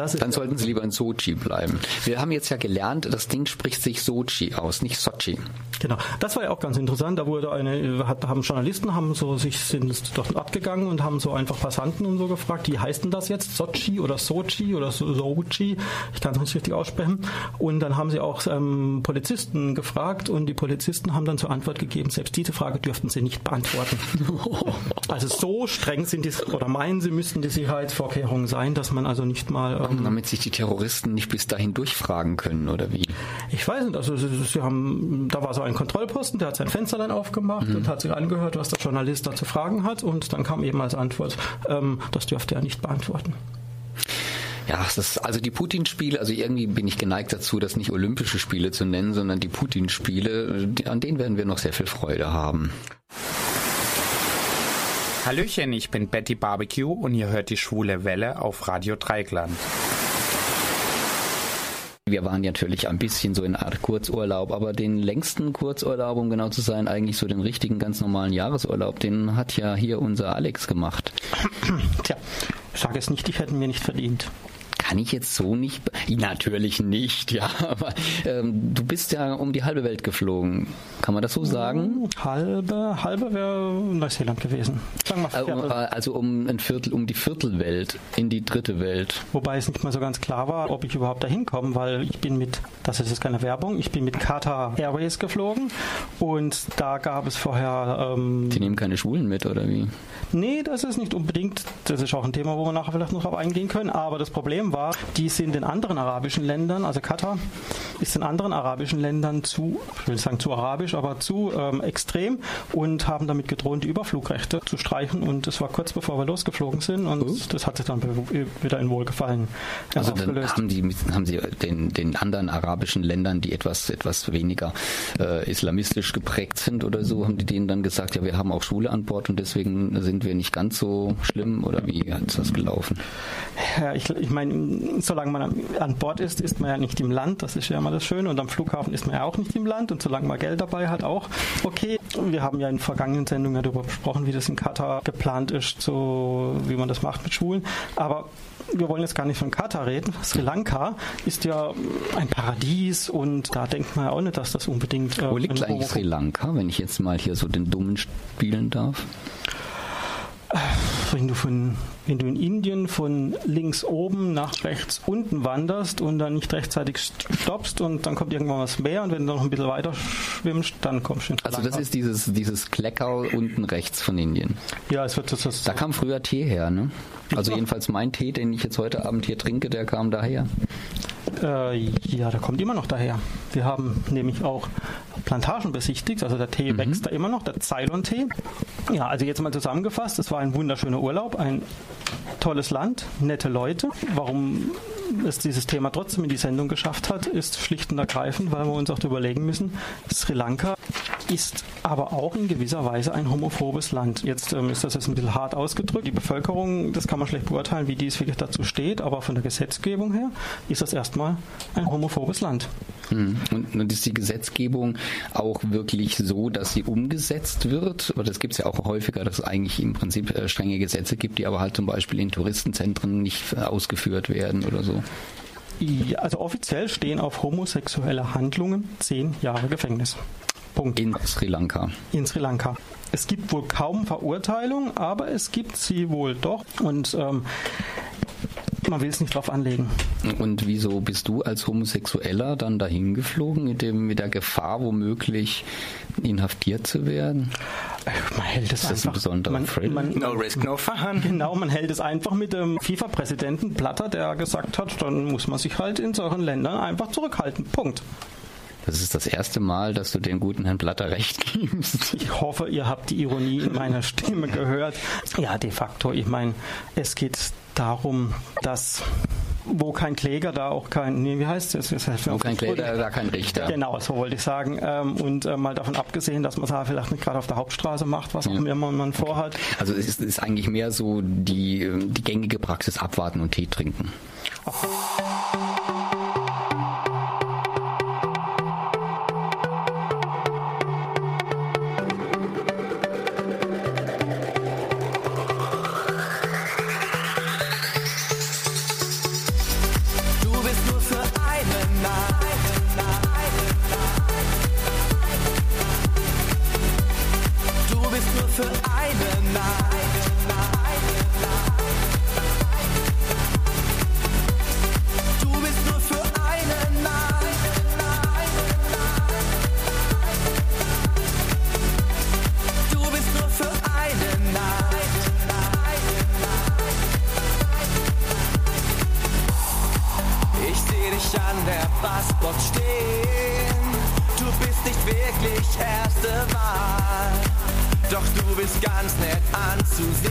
Das Dann sollten sie lieber in Sochi bleiben. Wir haben jetzt ja gelernt, das Ding spricht sich Sochi aus, nicht Sochi. Genau, das war ja auch ganz interessant. Da wurde eine, hat, haben Journalisten haben so sich sind dort abgegangen und haben so einfach Passanten und so gefragt, wie heißt denn das jetzt? Sochi oder Sochi oder So- Sochi? Ich kann es nicht richtig aussprechen. Und dann haben sie auch ähm, Polizisten gefragt und die Polizisten haben dann zur Antwort gegeben, selbst diese Frage dürften sie nicht beantworten. <laughs> also so streng sind die oder meinen sie müssten die Sicherheitsvorkehrungen sein, dass man also nicht mal ähm, Damit sich die Terroristen nicht bis dahin durchfragen können, oder wie? Ich weiß nicht, also sie, haben, da war so ein Kontrollposten, der hat sein Fenster dann aufgemacht und hat sich angehört, was der Journalist da zu fragen hat und dann kam eben als Antwort, ähm, das dürfte er nicht beantworten. Ja, es ist, also die Putin-Spiele, also irgendwie bin ich geneigt dazu, das nicht Olympische Spiele zu nennen, sondern die Putin-Spiele, an denen werden wir noch sehr viel Freude haben. Hallöchen, ich bin Betty Barbecue und ihr hört die schwule Welle auf Radio Dreigland. Wir waren natürlich ein bisschen so in einer Art Kurzurlaub, aber den längsten Kurzurlaub, um genau zu sein, eigentlich so den richtigen, ganz normalen Jahresurlaub, den hat ja hier unser Alex gemacht. Tja, sag es nicht, ich hätte mir nicht verdient. Kann ich jetzt so nicht? <laughs> Natürlich nicht, ja. Aber ähm, du bist ja um die halbe Welt geflogen. Kann man das so sagen? Halbe, halbe wäre Neuseeland gewesen. Sagen wir Äh, um, äh, also um ein Viertel, um die Viertelwelt in die dritte Welt. Wobei es nicht mal so ganz klar war, ob ich überhaupt dahin komme, weil ich bin mit, das ist jetzt keine Werbung, ich bin mit Qatar Airways geflogen und da gab es vorher ähm, Die nehmen keine Schwulen mit, oder wie? Nee, das ist nicht unbedingt. Das ist auch ein Thema, wo wir nachher vielleicht noch drauf eingehen können. Aber das Problem war, die sind in anderen arabischen Ländern, also Katar ist in anderen arabischen Ländern zu, ich will nicht sagen zu arabisch, aber zu ähm, extrem und haben damit gedroht, die Überflugrechte zu streichen. Und das war kurz bevor wir losgeflogen sind und das hat sich dann be- wieder in Wohlgefallen äh, Also dann haben, die, haben sie den, den anderen arabischen Ländern, die etwas, etwas weniger äh, islamistisch geprägt sind oder so, haben die denen dann gesagt, ja, wir haben auch Schule an Bord und deswegen sind wir nicht ganz so schlimm oder wie hat das gelaufen? Ja, ich, ich meine, solange man an- Bord ist, ist man ja nicht im Land, das ist ja immer das Schöne. Und am Flughafen ist man ja auch nicht im Land. Und solange man Geld dabei hat, auch okay. Wir haben ja in vergangenen Sendungen darüber besprochen, wie das in Katar geplant ist, so wie man das macht mit Schulen. Aber wir wollen jetzt gar nicht von Katar reden. Sri Lanka ist ja ein Paradies und da denkt man ja auch nicht, dass das unbedingt. äh, Wo liegt eigentlich Sri Lanka, wenn ich jetzt mal hier so den Dummen spielen darf? Wenn du von wenn du in Indien von links oben nach rechts unten wanderst und dann nicht rechtzeitig stoppst und dann kommt irgendwann was Meer und wenn du noch ein bisschen weiter schwimmst, dann kommst du Also das Lanka. ist dieses, dieses Kleckau unten rechts von Indien. Ja, es wird das, das Da kam früher Tee her, ne? Also jedenfalls mein Tee, den ich jetzt heute Abend hier trinke, der kam daher. Äh, ja, der kommt immer noch daher. Wir haben nämlich auch Plantagen besichtigt, also der Tee wächst da immer noch, der Ceylon-Tee. Ja, also jetzt mal zusammengefasst, es war ein wunderschöner Urlaub, ein tolles Land, nette Leute. Warum es dieses Thema trotzdem in die Sendung geschafft hat, ist schlicht und ergreifend, weil wir uns auch überlegen müssen, Sri Lanka ist aber auch in gewisser Weise ein homophobes Land. Jetzt ähm, ist das jetzt ein bisschen hart ausgedrückt. Die Bevölkerung, das kann man schlecht beurteilen, wie die es wirklich dazu steht, aber von der Gesetzgebung her ist das erstmal ein homophobes Land. Hm. Und, und ist die Gesetzgebung auch wirklich so, dass sie umgesetzt wird? Oder es gibt es ja auch häufiger, dass es eigentlich im Prinzip äh, strenge Gesetze gibt, die aber halt zum Beispiel in Touristenzentren nicht äh, ausgeführt werden oder so. Also offiziell stehen auf homosexuelle Handlungen zehn Jahre Gefängnis. Punkt. In Sri Lanka. In Sri Lanka. Es gibt wohl kaum Verurteilung, aber es gibt sie wohl doch. Und ähm, man will es nicht drauf anlegen. Und wieso bist du als Homosexueller dann dahin geflogen mit, dem, mit der Gefahr, womöglich inhaftiert zu werden? Man hält es ist das ein einfach. besonderer man, Thrill? man, No risk, no fun. Genau, man hält es einfach mit dem FIFA-Präsidenten Blatter, der gesagt hat, dann muss man sich halt in solchen Ländern einfach zurückhalten. Punkt. Das ist das erste Mal, dass du den guten Herrn Blatter recht <laughs> gibst. Ich hoffe, ihr habt die Ironie in meiner Stimme gehört. Ja, de facto, ich meine, es geht darum, dass wo kein Kläger, da auch kein, nee, wie heißt es? Wo kein Kläger, da kein Richter. Genau, so wollte ich sagen. Ähm, Und äh, mal davon abgesehen, dass man es vielleicht nicht gerade auf der Hauptstraße macht, was auch immer man vorhat. Also es ist, eigentlich mehr so die, die gängige Praxis abwarten und Tee trinken. Du bist ganz nett anzusehen.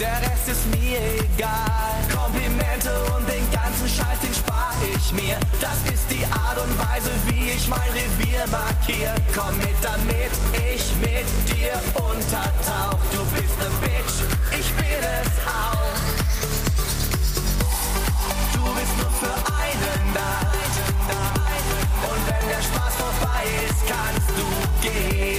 Der Rest ist mir egal. Komplimente und den ganzen Scheiß, den spar ich mir. Das ist die Art und Weise, wie ich mein Revier markier. Komm mit, damit ich mit dir untertauch. Du bist ne Bitch, ich bin es auch. Du bist nur für eine Nacht. Und wenn der Spaß vorbei ist, kannst du gehen.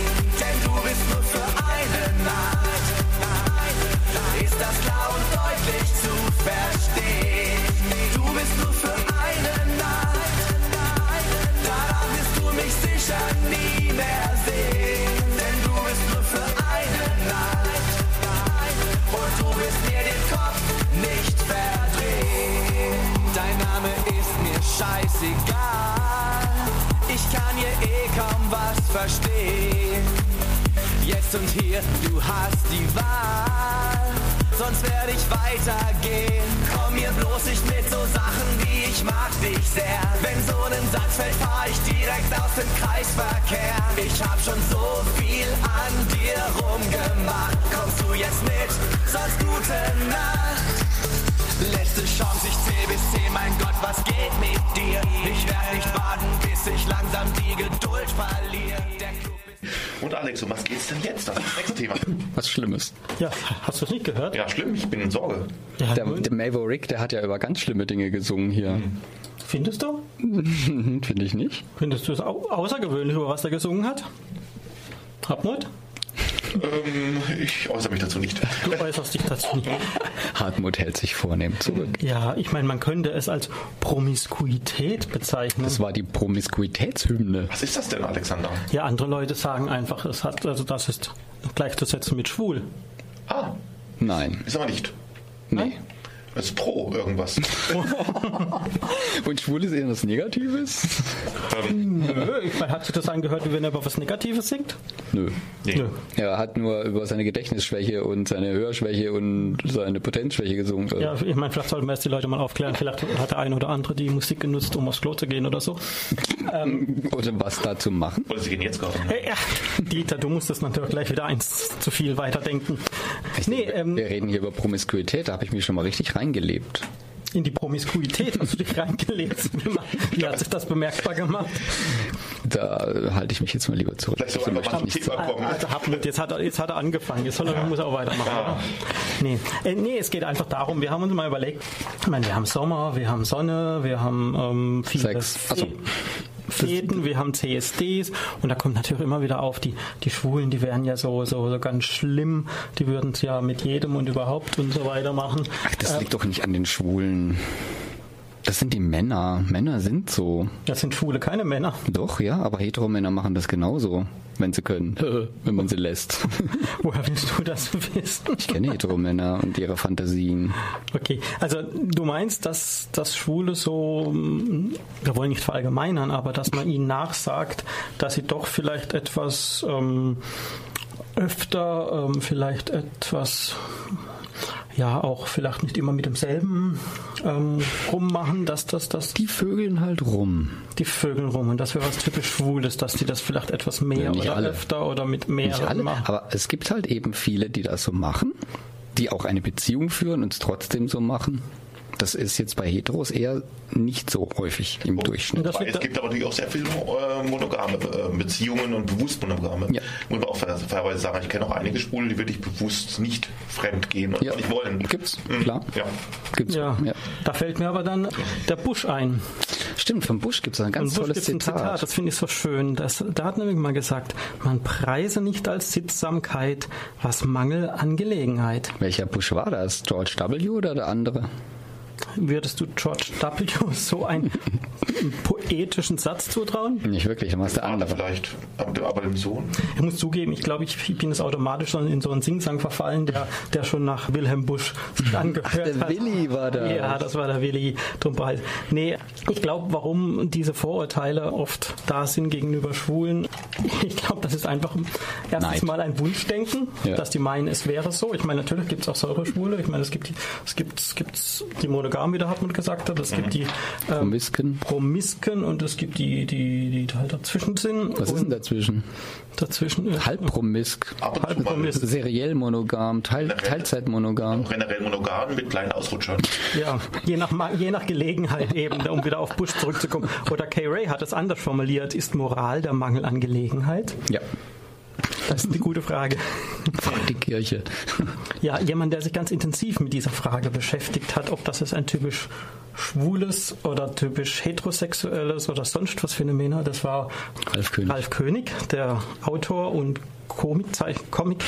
Kaum was verstehen. Jetzt und hier, du hast die Wahl. Sonst werde ich weitergehen. Komm mir bloß nicht mit so Sachen wie ich mag dich sehr. Wenn so ein Satz fällt, fahr ich direkt aus dem Kreisverkehr. Ich hab schon so viel an dir rumgemacht. Kommst du jetzt mit? Sonst gute Nacht. Letzte Chance, ich zähl bis 10, mein Gott, was geht mit dir? Ich werd nicht warten, bis ich langsam die Geduld verliere. Der Club ist Und Alex, um was geht's denn jetzt? Das ist das nächste Thema. Was Schlimmes. Ja, hast du es nicht gehört? Ja, schlimm, ich bin in Sorge. Ja, Der, der Maverick, der hat ja über ganz schlimme Dinge gesungen hier. Findest du? <laughs> Finde ich nicht. Findest du es au außergewöhnlich, über was er gesungen hat? Hartmut? Ähm, ich äußere mich dazu nicht. Du äußerst dich dazu nicht. <laughs> Hartmut hält sich vornehm zurück. Ja, ich meine, man könnte es als Promiskuität bezeichnen. Das war die Promiskuitätshymne. Was ist das denn, Alexander? Ja, andere Leute sagen einfach, es hat, also das ist gleichzusetzen mit schwul. Ah, Nein. ist aber nicht. Nee. Es ist pro irgendwas. <laughs> Und schwul ist eher was Negatives? Nö, ich meine, hat sich das angehört, wie wenn er über was Negatives singt? Nö. Nee. Nö. Er hat nur über seine Gedächtnisschwäche und seine Hörschwäche und seine Potenzschwäche gesungen. Ja, ich meine, vielleicht sollten wir erst die Leute mal aufklären. Vielleicht hat der eine oder andere die Musik genutzt, um aufs Klo zu gehen oder so. <laughs> Oder was da zu machen? Oder sie gehen jetzt gerade. Hey, ja, Dieter, du musst das natürlich gleich wieder eins zu viel weiterdenken. Nee, ähm, Wir reden hier über Promiskuität, da habe ich mich schon mal richtig reingelebt. in die Promiskuität hast du dich reingelebt. Wie hat sich das bemerkbar gemacht? Da halte ich mich jetzt mal lieber zurück. Vielleicht soll möchte ich sagen. kommen. Also jetzt hat er, jetzt hat er angefangen, jetzt soll er, muss er auch weitermachen. Oder? Nee. Äh, nee, es geht einfach darum, wir haben uns mal überlegt, ich meine, wir haben Sommer, wir haben Sonne, wir haben ähm, viele Sex. Achso. Fäden, wir haben CSDs und da kommt natürlich immer wieder auf, die, die Schwulen, die wären ja so, so, so ganz schlimm, die würden es ja mit jedem und überhaupt und so weiter machen. Ach, das Äh, liegt doch nicht an den Schwulen. Das sind die Männer. Männer sind so. das sind Schwule, keine Männer. Doch, ja, aber Heteromänner machen das genauso, wenn sie können, wenn man sie lässt. <laughs> Woher willst du das wissen? Ich kenne Heteromänner und ihre Fantasien. Okay, also du meinst, dass das Schwule so, mm, wir wollen nicht verallgemeinern, aber dass man ihnen nachsagt, dass sie doch vielleicht etwas ähm, öfter, ähm, vielleicht etwas, ja auch vielleicht nicht immer mit demselben ähm, rummachen, dass das, das Die vögeln halt rum. die Vögel rum und das wäre was typisch Schwules, dass die das vielleicht etwas mehr Ja, oder alle. öfter oder mit alle, machen. aber es gibt halt eben viele, die das so machen, die auch eine Beziehung führen und es trotzdem so machen. Das ist jetzt bei Heteros eher nicht so häufig im Durchschnitt. Das Weil wird es gibt aber natürlich auch sehr viele äh, monogame äh, Beziehungen und bewusst monogame. Ja. Muss man auch fair- fairerweise sagen, ich kenne auch einige Schwule, die wirklich bewusst nicht fremd gehen und Ja. nicht wollen. Gibt's, Mhm. klar. Ja. Gibt's. ja, Ja. da fällt mir aber dann der Busch ein. Stimmt, vom Busch gibt es ein ganz Von tolles gibt's ein Zitat. Zitat, das finde ich so schön. Das, da hat nämlich mal gesagt, man preise nicht als Sittsamkeit, was Mangel an Gelegenheit. Welcher Busch war das? George W. oder der andere? Würdest du George W. <laughs> so einen poetischen Satz zutrauen? Nicht wirklich, dann war es der andere. Vielleicht, aber, aber dem Sohn. Ich muss zugeben, ich glaube, ich bin es automatisch schon in so einen Singsang verfallen, der, der schon nach Wilhelm Busch sich angehört der hat. Willi war das. Ja, das war der Willi Trumpeis. Nee, ich glaube, warum diese Vorurteile oft da sind gegenüber Schwulen, ich glaube, das ist einfach erstens Neid. mal ein Wunschdenken, Ja. dass die meinen, es wäre so. Ich meine, natürlich gibt es auch solche Schwule. Ich meine, es gibt, die- es gibt, es gibt die Monogam, wie der Hartmut gesagt hat. Es gibt die ähm, Promisken. Promisken und es gibt die, die, die halt dazwischen sind. Was ist denn dazwischen? Dazwischen ist Halbpromisk, Ab und zu mal Halbpromis. seriell monogam, Teil, Teilzeitmonogam. generell monogam mit kleinen Ausrutschern. Ja, je nach, Ma- je nach Gelegenheit <laughs> eben, um wieder auf Bush zurückzukommen. Oder Kay Ray hat es anders formuliert. Ist Moral der Mangel an Gelegenheit? Ja, Das ist eine gute Frage. fragt die Kirche. Ja, jemand, der sich ganz intensiv mit dieser Frage beschäftigt hat, ob das jetzt ein typisch schwules oder typisch heterosexuelles oder sonst was Phänomen hat, das war Ralf König. Ralf König, der Autor und Komikzeich Comic,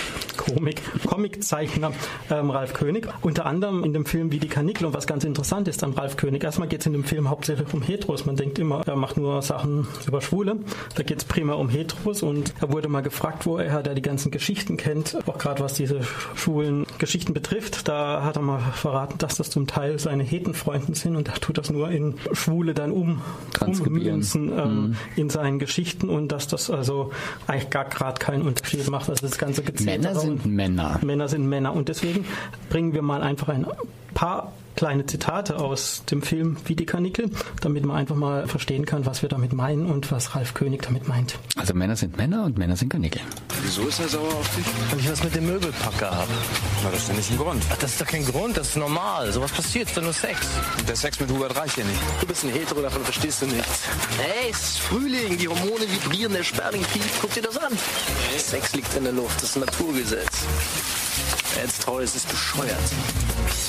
Comiczeichner ähm, Ralf König. Unter anderem in dem Film Wie die Kanickel. Und was ganz interessant ist an Ralf König, erstmal geht es in dem Film hauptsächlich um Heteros. Man denkt immer, er macht nur Sachen über Schwule. Da geht es primär um Heteros. Und er wurde mal gefragt, woher der die ganzen Geschichten kennt, auch gerade was diese schwulen Geschichten betrifft. Da hat er mal verraten, dass das zum Teil seine Hetenfreunden sind und er tut das nur in Schwule dann um, ummünzen ähm, in seinen Geschichten und dass das also eigentlich gar gerade keinen Unterschied macht. Also das ganze Gezählte Männer sind Männer. Männer sind Männer. Und deswegen bringen wir mal einfach ein paar kleine Zitate aus dem Film Wie die Kanickel, damit man einfach mal verstehen kann, was wir damit meinen und was Ralf König damit meint. Also Männer sind Männer und Männer sind Kanickel. Wieso ist er sauer auf dich? Weil ich was mit dem Möbelpacker habe. Na, das ist ja nicht ein Grund. Ach, das ist doch kein Grund, das ist normal. Sowas passiert, ist doch nur Sex. Der Sex mit Hubert reicht ja nicht. Du bist ein Hetero, davon verstehst du nichts. Ey, es ist Frühling, die Hormone vibrieren, der Sperling piekt. Guck dir das an. Sex liegt in der Luft, das ist ein Naturgesetz. Jetzt treu ist, ist bescheuert.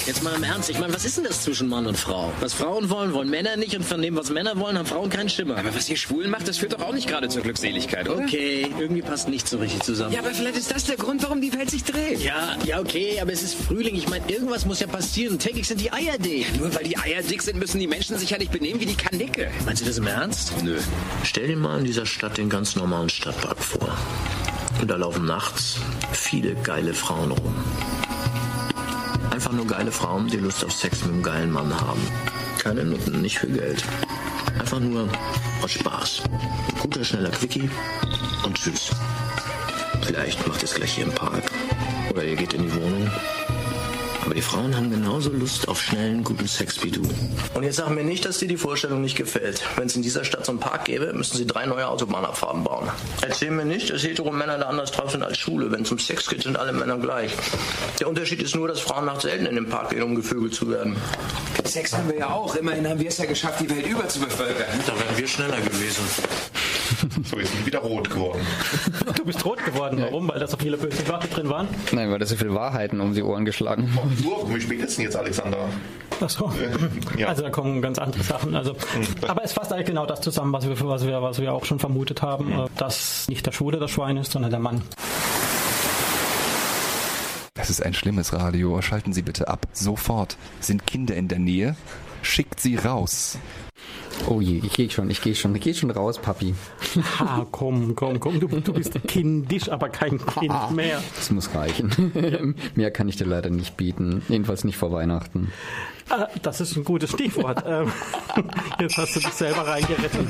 Jetzt mal im Ernst, ich meine, was ist denn das zwischen Mann und Frau? Was Frauen wollen, wollen Männer nicht und von dem, was Männer wollen, haben Frauen keinen Schimmer. Aber was ihr schwul macht, das führt doch auch nicht gerade zur Glückseligkeit, oder? Okay, irgendwie passt nicht so richtig zusammen. Ja, aber vielleicht ist das der Grund, warum die Welt sich dreht. Ja, ja, okay, aber es ist Frühling. Ich meine, irgendwas muss ja passieren. Täglich sind die Eier dick. Nur weil die Eier dick sind, müssen die Menschen sich ja nicht benehmen wie die Kanicke. Meinst du das im Ernst? Nö. Stell dir mal in dieser Stadt den ganz normalen Stadtpark vor. Da laufen nachts viele geile Frauen rum. Einfach nur geile Frauen, die Lust auf Sex mit einem geilen Mann haben. Keine Nutten, nicht für Geld. Einfach nur aus Spaß. Guter, schneller Quickie und tschüss. Vielleicht macht ihr es gleich hier im Park. Oder ihr geht in die Wohnung. Aber die Frauen haben genauso Lust auf schnellen, guten Sex wie du. Und jetzt sag mir nicht, dass dir die Vorstellung nicht gefällt. Wenn es in dieser Stadt so einen Park gäbe, müssten sie drei neue Autobahnabfahrten bauen. Erzähl mir nicht, dass hetero Männer da anders drauf sind als Schule. Wenn es um Sex geht, sind alle Männer gleich. Der Unterschied ist nur, dass Frauen nachts selten in den Park gehen, um gevögelt zu werden. Sex haben wir ja auch. Immerhin haben wir es ja geschafft, die Welt über zu bevölkern. Da wären wir schneller gewesen. <laughs> So, jetzt sind wir wieder rot geworden. Du bist rot geworden. Warum? Weil da so viele böse Wörter drin waren? Nein, weil da so viele Wahrheiten um die Ohren geschlagen wurden. Uhr, wie spät ist denn jetzt, Alexander? Ach so. Ja. Also da kommen ganz andere Sachen. Also, aber es fasst eigentlich genau das zusammen, was wir, was wir, was wir auch schon vermutet haben, äh, dass nicht der Schwule das Schwein ist, sondern der Mann. Das ist ein schlimmes Radio. Schalten Sie bitte ab. Sofort. Sind Kinder in der Nähe? Schickt sie raus. Oh je, ich gehe schon, ich gehe schon, ich gehe schon raus, Papi. Ha, <laughs> komm, komm, komm. Du, du bist kindisch, aber kein Kind mehr. Das muss reichen. <laughs> Mehr kann ich dir leider nicht bieten. Jedenfalls nicht vor Weihnachten. Ah, Das ist ein gutes Stichwort. <laughs> Ähm, Jetzt hast du dich selber reingerettet.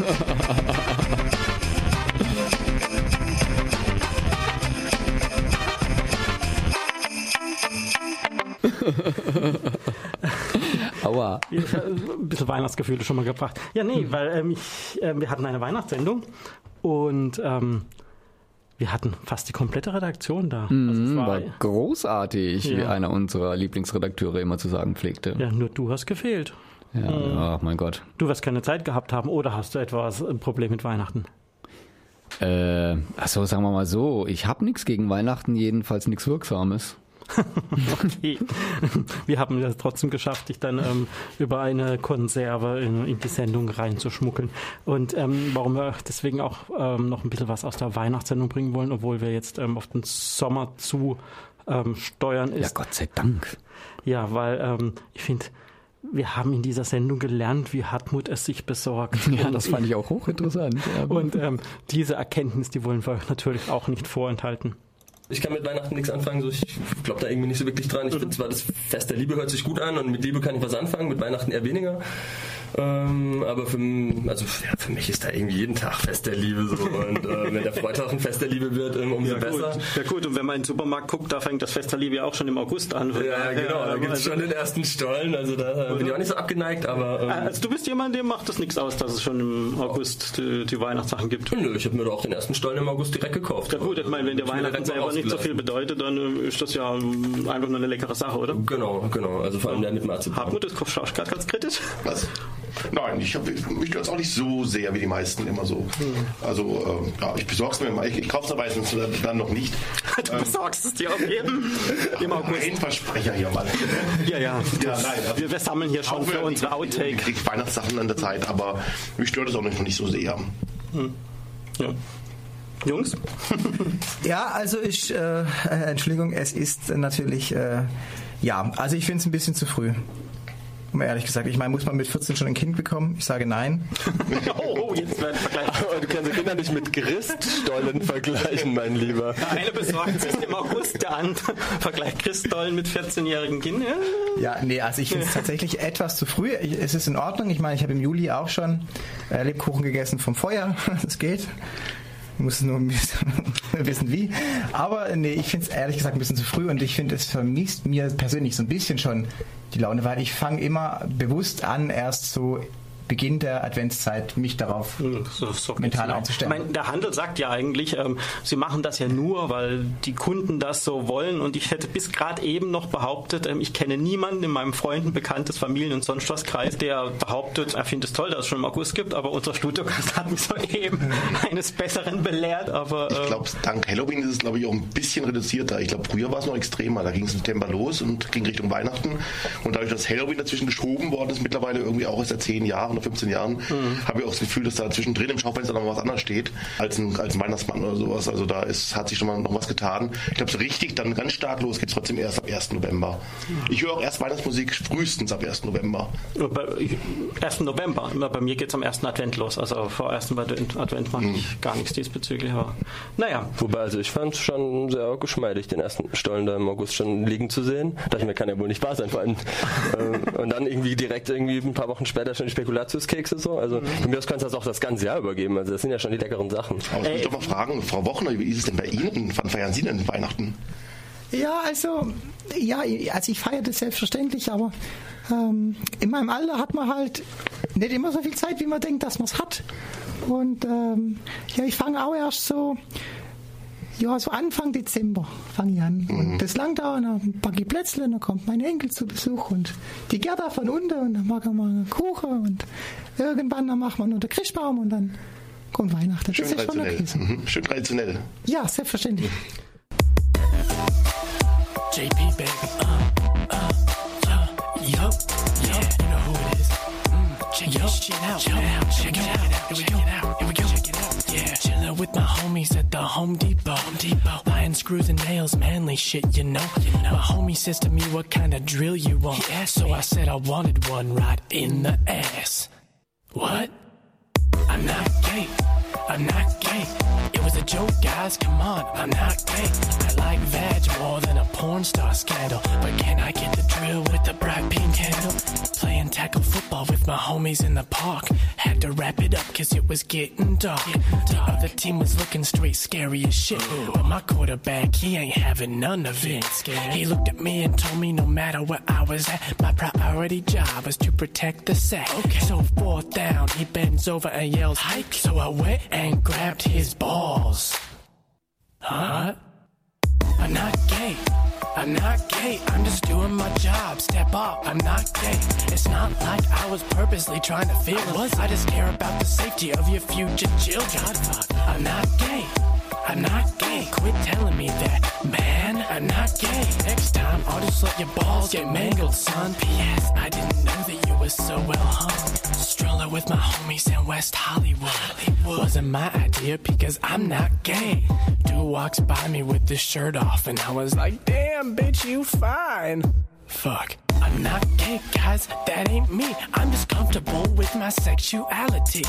Aua. Ich hab ein bisschen Weihnachtsgefühle schon mal gebracht. Ja, nee, weil ähm, ich, ähm, wir hatten eine Weihnachtssendung und ähm, wir hatten fast die komplette Redaktion da. Also es Mhm, war- war großartig, wie Ja. einer unserer Lieblingsredakteure immer zu sagen pflegte. ja, nur du hast gefehlt. Ja, Mhm. ach mein Gott. Du wirst keine Zeit gehabt haben oder hast du etwas ein Problem mit Weihnachten? Äh, achso, sagen wir mal so, ich habe nichts gegen Weihnachten, jedenfalls nichts Wirksames. Okay. <laughs> Wir haben es trotzdem geschafft, dich dann ähm, über eine Konserve in, in die Sendung reinzuschmuggeln. Und ähm, warum wir deswegen auch ähm, noch ein bisschen was aus der Weihnachtssendung bringen wollen, obwohl wir jetzt ähm, auf den Sommer zu ähm, steuern ist. Ja, Gott sei Dank. Ja, weil ähm, ich finde, wir haben in dieser Sendung gelernt, wie Hartmut es sich besorgt. <laughs> Ja, Und das fand ich auch hochinteressant. Und diese Erkenntnis, die wollen wir euch natürlich auch nicht vorenthalten. Ich kann mit Weihnachten nichts anfangen, so ich glaube da irgendwie nicht so wirklich dran. Ich finde zwar, das Fest der Liebe hört sich gut an und mit Liebe kann ich was anfangen, mit Weihnachten eher weniger. Ähm, aber für, also, ja, für mich ist da irgendwie jeden Tag Fest der Liebe so. Und äh, wenn der Freitag ein Fest der Liebe wird, ähm, umso Ja besser. gut. ja gut, und wenn man in den Supermarkt guckt, da fängt das Fest der Liebe ja auch schon im August an. Ja, genau, da gibt es also, schon den ersten Stollen, also da bin ich auch nicht so abgeneigt, aber... Ähm, also du bist jemand, dem macht das nichts aus, dass es schon im August die, die Weihnachtssachen gibt. Nö, ich habe mir doch auch den ersten Stollen im August direkt gekauft. Ja gut, ich meine, wenn bin Weihnachten selber nicht so viel bedeutet, dann äh, ist das ja ähm, einfach nur eine leckere Sache, oder? Genau, genau, also vor allem der mit Marzipan. Hartmut, das schaust gerade ganz kritisch. Was? Nein, ich, hab, ich mich stört auch nicht so sehr wie die meisten immer so. Also, ähm, ja, ich besorge es mir mal. Ich, ich kaufe es aber meistens dann noch nicht. <laughs> Du besorgst es dir auf jeden im August. Ein Versprecher hier mal. Ja, ja. Ja, nein, also- wir, wir sammeln hier schon für unsere Outtake. Ich krieg Weihnachtssachen an der Zeit, aber mich stört es auch noch nicht so sehr. Hm. Ja. Jungs? <laughs> Ja, also ich, äh, Entschuldigung, es ist natürlich, äh, ja, also ich finde es ein bisschen zu früh. Um ehrlich gesagt, ich meine, muss man mit 14 schon ein Kind bekommen? Ich sage nein. <laughs> Oh, jetzt werden Vergleich. Aber du kannst die Kinder nicht mit Christstollen vergleichen, mein Lieber. Der eine besorgt sich im August, der andere vergleicht Christstollen mit 14-jährigen Kindern. Ja, nee, also ich finde es tatsächlich etwas zu früh. Ich, es ist in Ordnung. Ich meine, ich habe im Juli auch schon äh, Lebkuchen gegessen vom Feuer. <laughs> Das geht. Muss nur <laughs> wissen wie. Aber nee, ich finde es ehrlich gesagt ein bisschen zu früh und ich finde, es vermisst mir persönlich so ein bisschen schon die Laune, weil ich fange immer bewusst an, erst so Beginn der Adventszeit mich darauf So, so mental Ich aufzustellen. meine, der Handel sagt ja eigentlich, ähm, sie machen das ja nur, weil die Kunden das so wollen. Und ich hätte bis gerade eben noch behauptet, ähm, ich kenne niemanden in meinem Freunden, Bekanntes, Familien und sonst was Kreis, der behauptet, er findet es toll, dass es schon im August gibt, aber unser Studiogast <laughs> hat mich soeben eines Besseren belehrt. Aber Ich äh, glaube, dank Halloween ist es, glaube ich, auch ein bisschen reduzierter. Ich glaube, früher war es noch extremer. Da ging es im September los und ging Richtung Weihnachten. Und dadurch, dass Halloween dazwischen geschoben worden ist, mittlerweile irgendwie auch erst seit 10 Jahren oder 15 Jahren, habe ich auch das Gefühl, dass da zwischendrin im Schaufenster noch was anderes steht als ein, als ein Weihnachtsmann oder sowas. Also da ist, hat sich schon mal noch was getan. Ich glaube, so richtig dann ganz stark los geht es trotzdem erst ab 1. November. Ich höre auch erst Weihnachtsmusik frühestens ab 1. November. bei, 1. November, immer bei mir geht es am 1. Advent los. Also vor 1. Advent mache ich gar nichts diesbezüglich. Aber naja. Wobei, also ich fand es schon sehr geschmeidig, den ersten Stollen da im August schon liegen zu sehen. Dachte mir, kann ja wohl nicht wahr sein. Vor allem, <laughs> äh, und dann irgendwie direkt irgendwie ein paar Wochen später schon die Spekulatiuskekse so. Also von mir aus kannst du das auch das ganze Jahr übergeben. Also das sind ja schon die leckeren Sachen. Aber ich muss doch mal fragen, Frau Wochner, wie ist es denn bei Ihnen? Wann feiern Sie denn Weihnachten? Ja, also, ja, also ich feiere das selbstverständlich, aber ähm, in meinem Alter hat man halt nicht immer so viel Zeit, wie man denkt, dass man es hat. Und ähm, ja, ich fange auch erst so, ja, so Anfang Dezember fange ich an. Und das langt auch, dann packe ich Plätzle, dann kommt mein Enkel zu Besuch und die Gerda von unten und dann machen wir einen Kuchen und irgendwann dann macht man noch den Christbaum und dann kommt Weihnachten. Schön das ist schon traditionell. okay. so. Mhm. Schön traditionell. Ja, selbstverständlich. JP, baby. Uh, uh, yeah, yup, yeah, you know who it is. Mm, check this shit out, check it out, check it out. Here we go, here we go, check it out. Yeah, chillin' with my homies at the Home Depot. Home Depot, buying screws and nails, manly shit, you know. You know. My homie says to me, what kind of drill you want? He asked so I said I wanted one right in the ass. What? I'm not gay. I'm not gay. It was a joke, guys. Come on, I'm not gay. I like veg more than a porn star scandal. But can I get the drill with the bright pink handle? Playing tackle football with my homies in the park. Had to wrap it up cause it was getting dark. The other team was looking straight scary as shit. But my quarterback, he ain't having none of it. He looked at me and told me no matter where I was at, my priority job was to protect the sack. Okay. So fourth down, he bends over and yells, hike. So I went and grabbed his balls. Huh? I'm not gay. I'm not gay. I'm just doing my job. Step up. I'm not gay. It's not like I was purposely trying to feel. Was I just care about the safety of your future children? I'm not gay. I'm not gay. Quit telling me that, man. I'm not gay. Next time, I'll just let your balls get mangled, son. P.S. I didn't know that you were so well hung. Strolling with my homies in West Hollywood. Wasn't my idea because I'm not gay. Dude walks by me with his shirt off, and I was like, damn, bitch, you fine. Fuck. I'm not gay, guys. That ain't me. I'm just comfortable with my sexuality.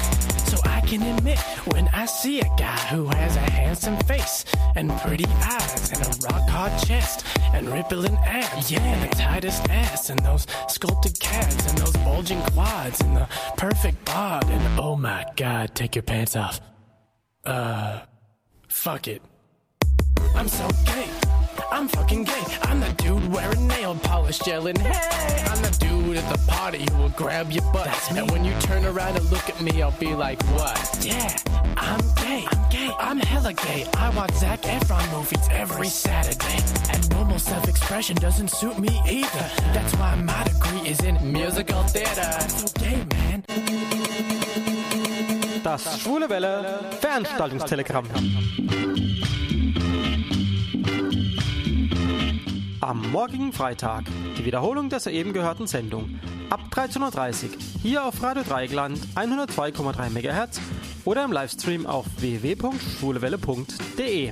So I can admit when I see a guy who has a handsome face and pretty eyes and a rock hard chest and rippling abs, yeah, and the tightest ass and those sculpted calves and those bulging quads and the perfect bod and oh my god, take your pants off. Uh, fuck it. I'm so gay. I'm fucking gay. I'm the dude wearing nail polish yelling, hey! I'm the dude at the party who will grab your butt. And when you turn around and look at me, I'll be like, what? Yeah, I'm gay. I'm gay. I'm hella gay. I watch Zac Efron movies every Saturday. And normal self-expression doesn't suit me either. That's why my degree is in musical theater. I'm so gay, man. Das Schwule Welle Veranstaltungstelegramm. Am morgigen Freitag die Wiederholung der soeben gehörten Sendung. Ab 13.30 Uhr hier auf Radio Dreigland 102,3 MHz oder im Livestream auf www.schwulewelle.de.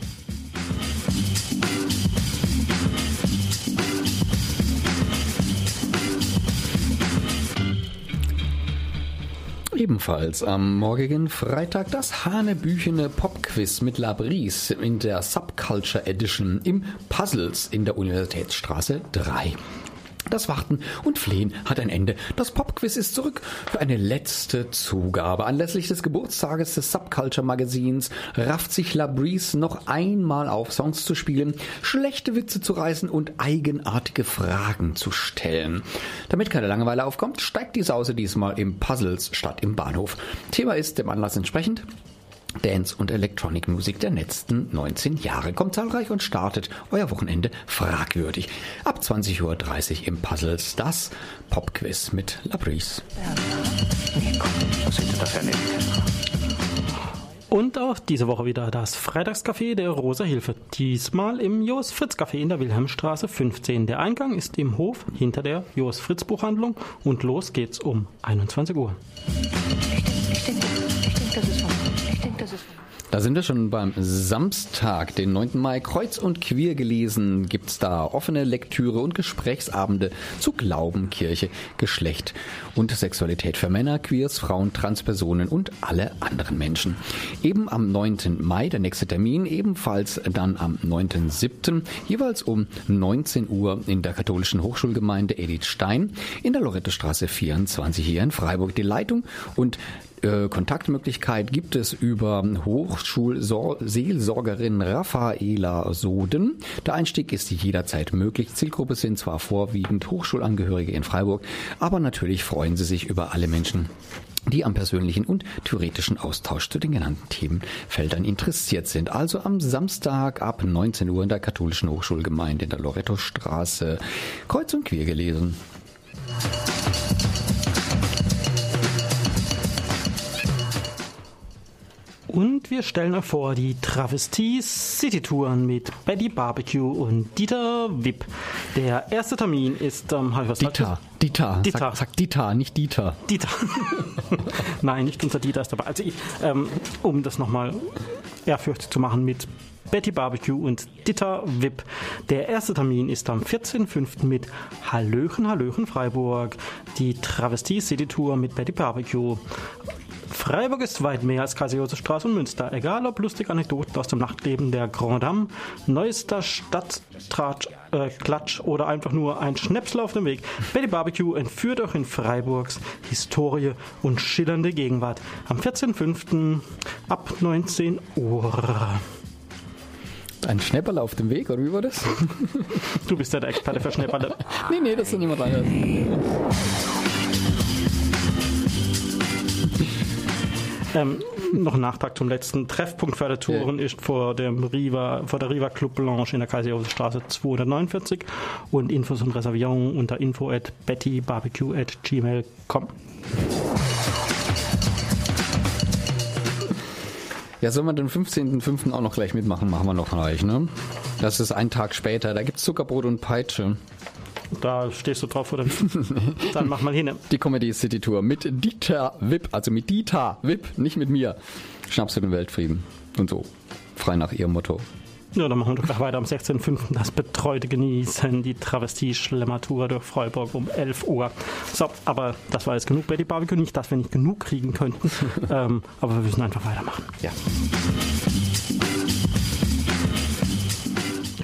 Ebenfalls am morgigen Freitag das hanebüchene Popquiz mit Labris in der Subculture Edition im Puzzles in der Universitätsstraße 3. Das Warten und Flehen hat ein Ende. Das Popquiz ist zurück für eine letzte Zugabe. Anlässlich des Geburtstages des Subculture Magazins rafft sich Labrise noch einmal auf, Songs zu spielen, schlechte Witze zu reißen und eigenartige Fragen zu stellen. Damit keine Langeweile aufkommt, steigt die Sause diesmal im Puzzles statt im Bahnhof. Thema ist dem Anlass entsprechend Dance- und Electronic-Musik der letzten 19 Jahre. Kommt zahlreich und startet euer Wochenende fragwürdig. Ab 20.30 Uhr im Puzzles das Popquiz mit Labrise. Und auch diese Woche wieder das Freitagscafé der Rosa Hilfe. Diesmal im Jos Fritz Café in der Wilhelmstraße 15. Der Eingang ist im Hof hinter der Jos Fritz Buchhandlung und los geht's um 21 Uhr. Da sind wir schon beim Samstag, den 9. Mai. Kreuz und Queer gelesen gibt's da offene Lektüre und Gesprächsabende zu Glauben, Kirche, Geschlecht und Sexualität für Männer, Queers, Frauen, Transpersonen und alle anderen Menschen. Eben am 9. Mai, der nächste Termin, ebenfalls dann am 9.7., jeweils um 19 Uhr in der katholischen Hochschulgemeinde Edith Stein in der Lorettestraße 24 hier in Freiburg. Die Leitung und äh, Kontaktmöglichkeit gibt es über Hochschulseelsorgerin Raffaela Soden. Der Einstieg ist jederzeit möglich. Zielgruppe sind zwar vorwiegend Hochschulangehörige in Freiburg, aber natürlich freuen sie sich über alle Menschen, die am persönlichen und theoretischen Austausch zu den genannten Themenfeldern interessiert sind. Also am Samstag ab 19 Uhr in der katholischen Hochschulgemeinde in der Lorettostraße kreuz und quer gelesen. Und wir stellen euch vor die Travestie City Touren mit Betty Barbecue und Dieter Wipp. Der erste Termin ist am ähm, Dieter, Dieter, Dieter. Sag, sag Dieter, nicht Dieter. Dieter. <laughs> Nein, nicht unser Dieter ist dabei. Also ich, ähm, um das nochmal ehrfürchtig zu machen mit Betty Barbecue und Dieter Wipp. Der erste Termin ist am 14.05. mit Hallöchen, Hallöchen Freiburg. Die Travestie City Tour mit Betty Barbecue. Freiburg ist weit mehr als Kaiser-Josef-Straße und Münster. Egal ob lustige Anekdoten aus dem Nachtleben der Grand Dame, neuester Stadttratsch, äh, Klatsch oder einfach nur ein Schnäpsel auf dem Weg. Betty Barbecue entführt euch in Freiburgs Historie und schillernde Gegenwart. Am 14.05. ab 19 Uhr. Ein Schnäpperle auf dem Weg, oder wie war das? Du bist ja der Experte für Schnäpperle. <laughs> nee, nee, das ist niemand anderes. Ähm, noch ein Nachtrag zum letzten Treffpunkt für die Touren ist vor, dem Riva, vor der Riva Club Blanche in der Kaiser-Josef-Straße 249 und Infos und Reservierungen unter info at bettybarbecue at gmail.com. Ja, sollen wir den 15.05. auch noch gleich mitmachen? Machen wir noch gleich, ne? Das ist ein Tag später. Da gibt's Zuckerbrot und Peitsche. Da stehst du drauf, oder? <laughs> Dann mach mal hin. Die Comedy City Tour mit Dieter Wipp, also mit Dieter Wipp, nicht mit mir. Schnaps für den Weltfrieden und so. Frei nach ihrem Motto. Ja, dann machen wir doch gleich weiter am 16.05. Das betreute Genießen, die Travestie-Schlemmertour durch Freiburg um 11 Uhr. So, aber das war jetzt genug Betty Barbecue. Nicht, dass wir nicht genug kriegen könnten, <laughs> ähm, aber wir müssen einfach weitermachen. Ja.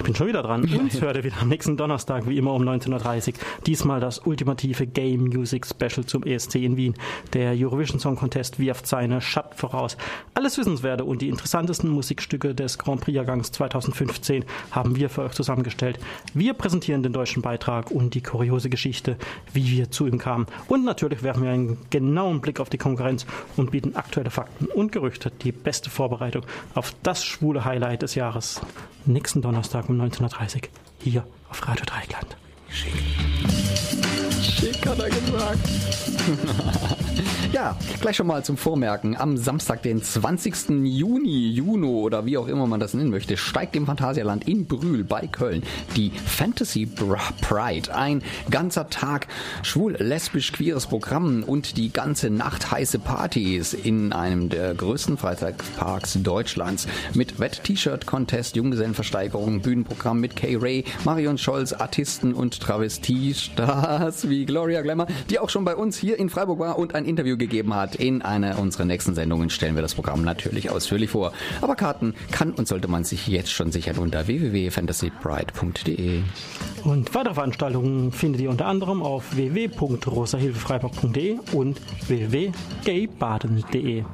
Ich bin schon wieder dran. Uns hört ihr wieder am nächsten Donnerstag, wie immer um 19.30 Uhr. Diesmal das ultimative Game Music Special zum ESC in Wien. Der Eurovision Song Contest wirft seine Schatten voraus. Alles Wissenswerte und die interessantesten Musikstücke des Grand Prix-Jahrgangs 2015 haben wir für euch zusammengestellt. Wir präsentieren den deutschen Beitrag und die kuriose Geschichte, wie wir zu ihm kamen. Und natürlich werfen wir einen genauen Blick auf die Konkurrenz und bieten aktuelle Fakten und Gerüchte, die beste Vorbereitung auf das schwule Highlight des Jahres. Nächsten Donnerstag um 19.30 Uhr hier auf Radio Dreieckland. Schick hat er gesagt. <laughs> ja, gleich schon mal zum Vormerken. Am Samstag, den 20. Juni, Juno oder wie auch immer man das nennen möchte, steigt im Phantasialand in Brühl bei Köln die Fantasy Pride. Ein ganzer Tag schwul-lesbisch-queeres Programm und die ganze Nacht heiße Partys in einem der größten Freizeitparks Deutschlands mit Wett-T-Shirt-Contest, Junggesellenversteigerung, Bühnenprogramm mit Kay Ray, Marion Scholz, Artisten und Travestiestars wie Gloria Glamour, die auch schon bei uns hier in Freiburg war und ein Interview gegeben hat. In einer unserer nächsten Sendungen stellen wir das Programm natürlich ausführlich vor. Aber Karten kann und sollte man sich jetzt schon sichern unter www.fantasybride.de. Und weitere Veranstaltungen findet ihr unter anderem auf www.rosahilfefreiburg.de und www.gaybaden.de.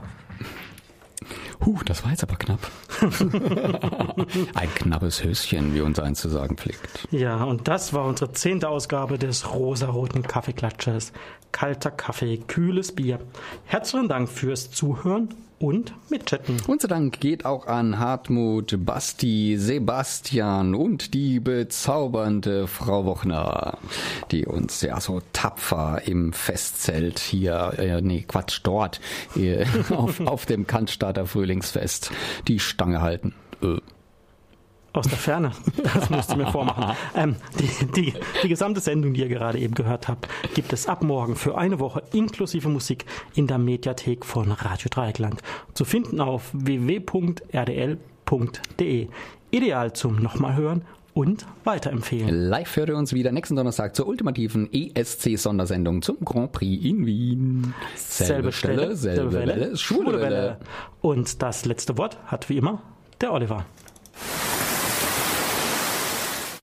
Huh, das war jetzt aber knapp. <laughs> Ein knappes Höschen, wie uns eins zu sagen pflegt. Ja, und das war unsere zehnte Ausgabe des rosaroten Kaffeeklatschers. Kalter Kaffee, kühles Bier. Herzlichen Dank fürs Zuhören und mitchatten. Unser Dank geht auch an Hartmut, Basti, Sebastian und die bezaubernde Frau Wochner, die uns ja so tapfer im Festzelt hier, äh, nee, Quatsch, dort, äh, <laughs> auf, auf dem Cannstatter Frühlingsfest die Stange halten. Äh. Aus der Ferne. Das musst du mir vormachen. Ähm, die, die, die gesamte Sendung, die ihr gerade eben gehört habt, gibt es ab morgen für eine Woche inklusive Musik in der Mediathek von Radio Dreieckland. Zu finden auf www.rdl.de. Ideal zum nochmal hören und weiterempfehlen. Live hört ihr uns wieder nächsten Donnerstag zur ultimativen ESC-Sondersendung zum Grand Prix in Wien. Selbe Stelle, selbe Welle, schwule Welle. Und das letzte Wort hat wie immer der Oliver.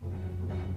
Thank you.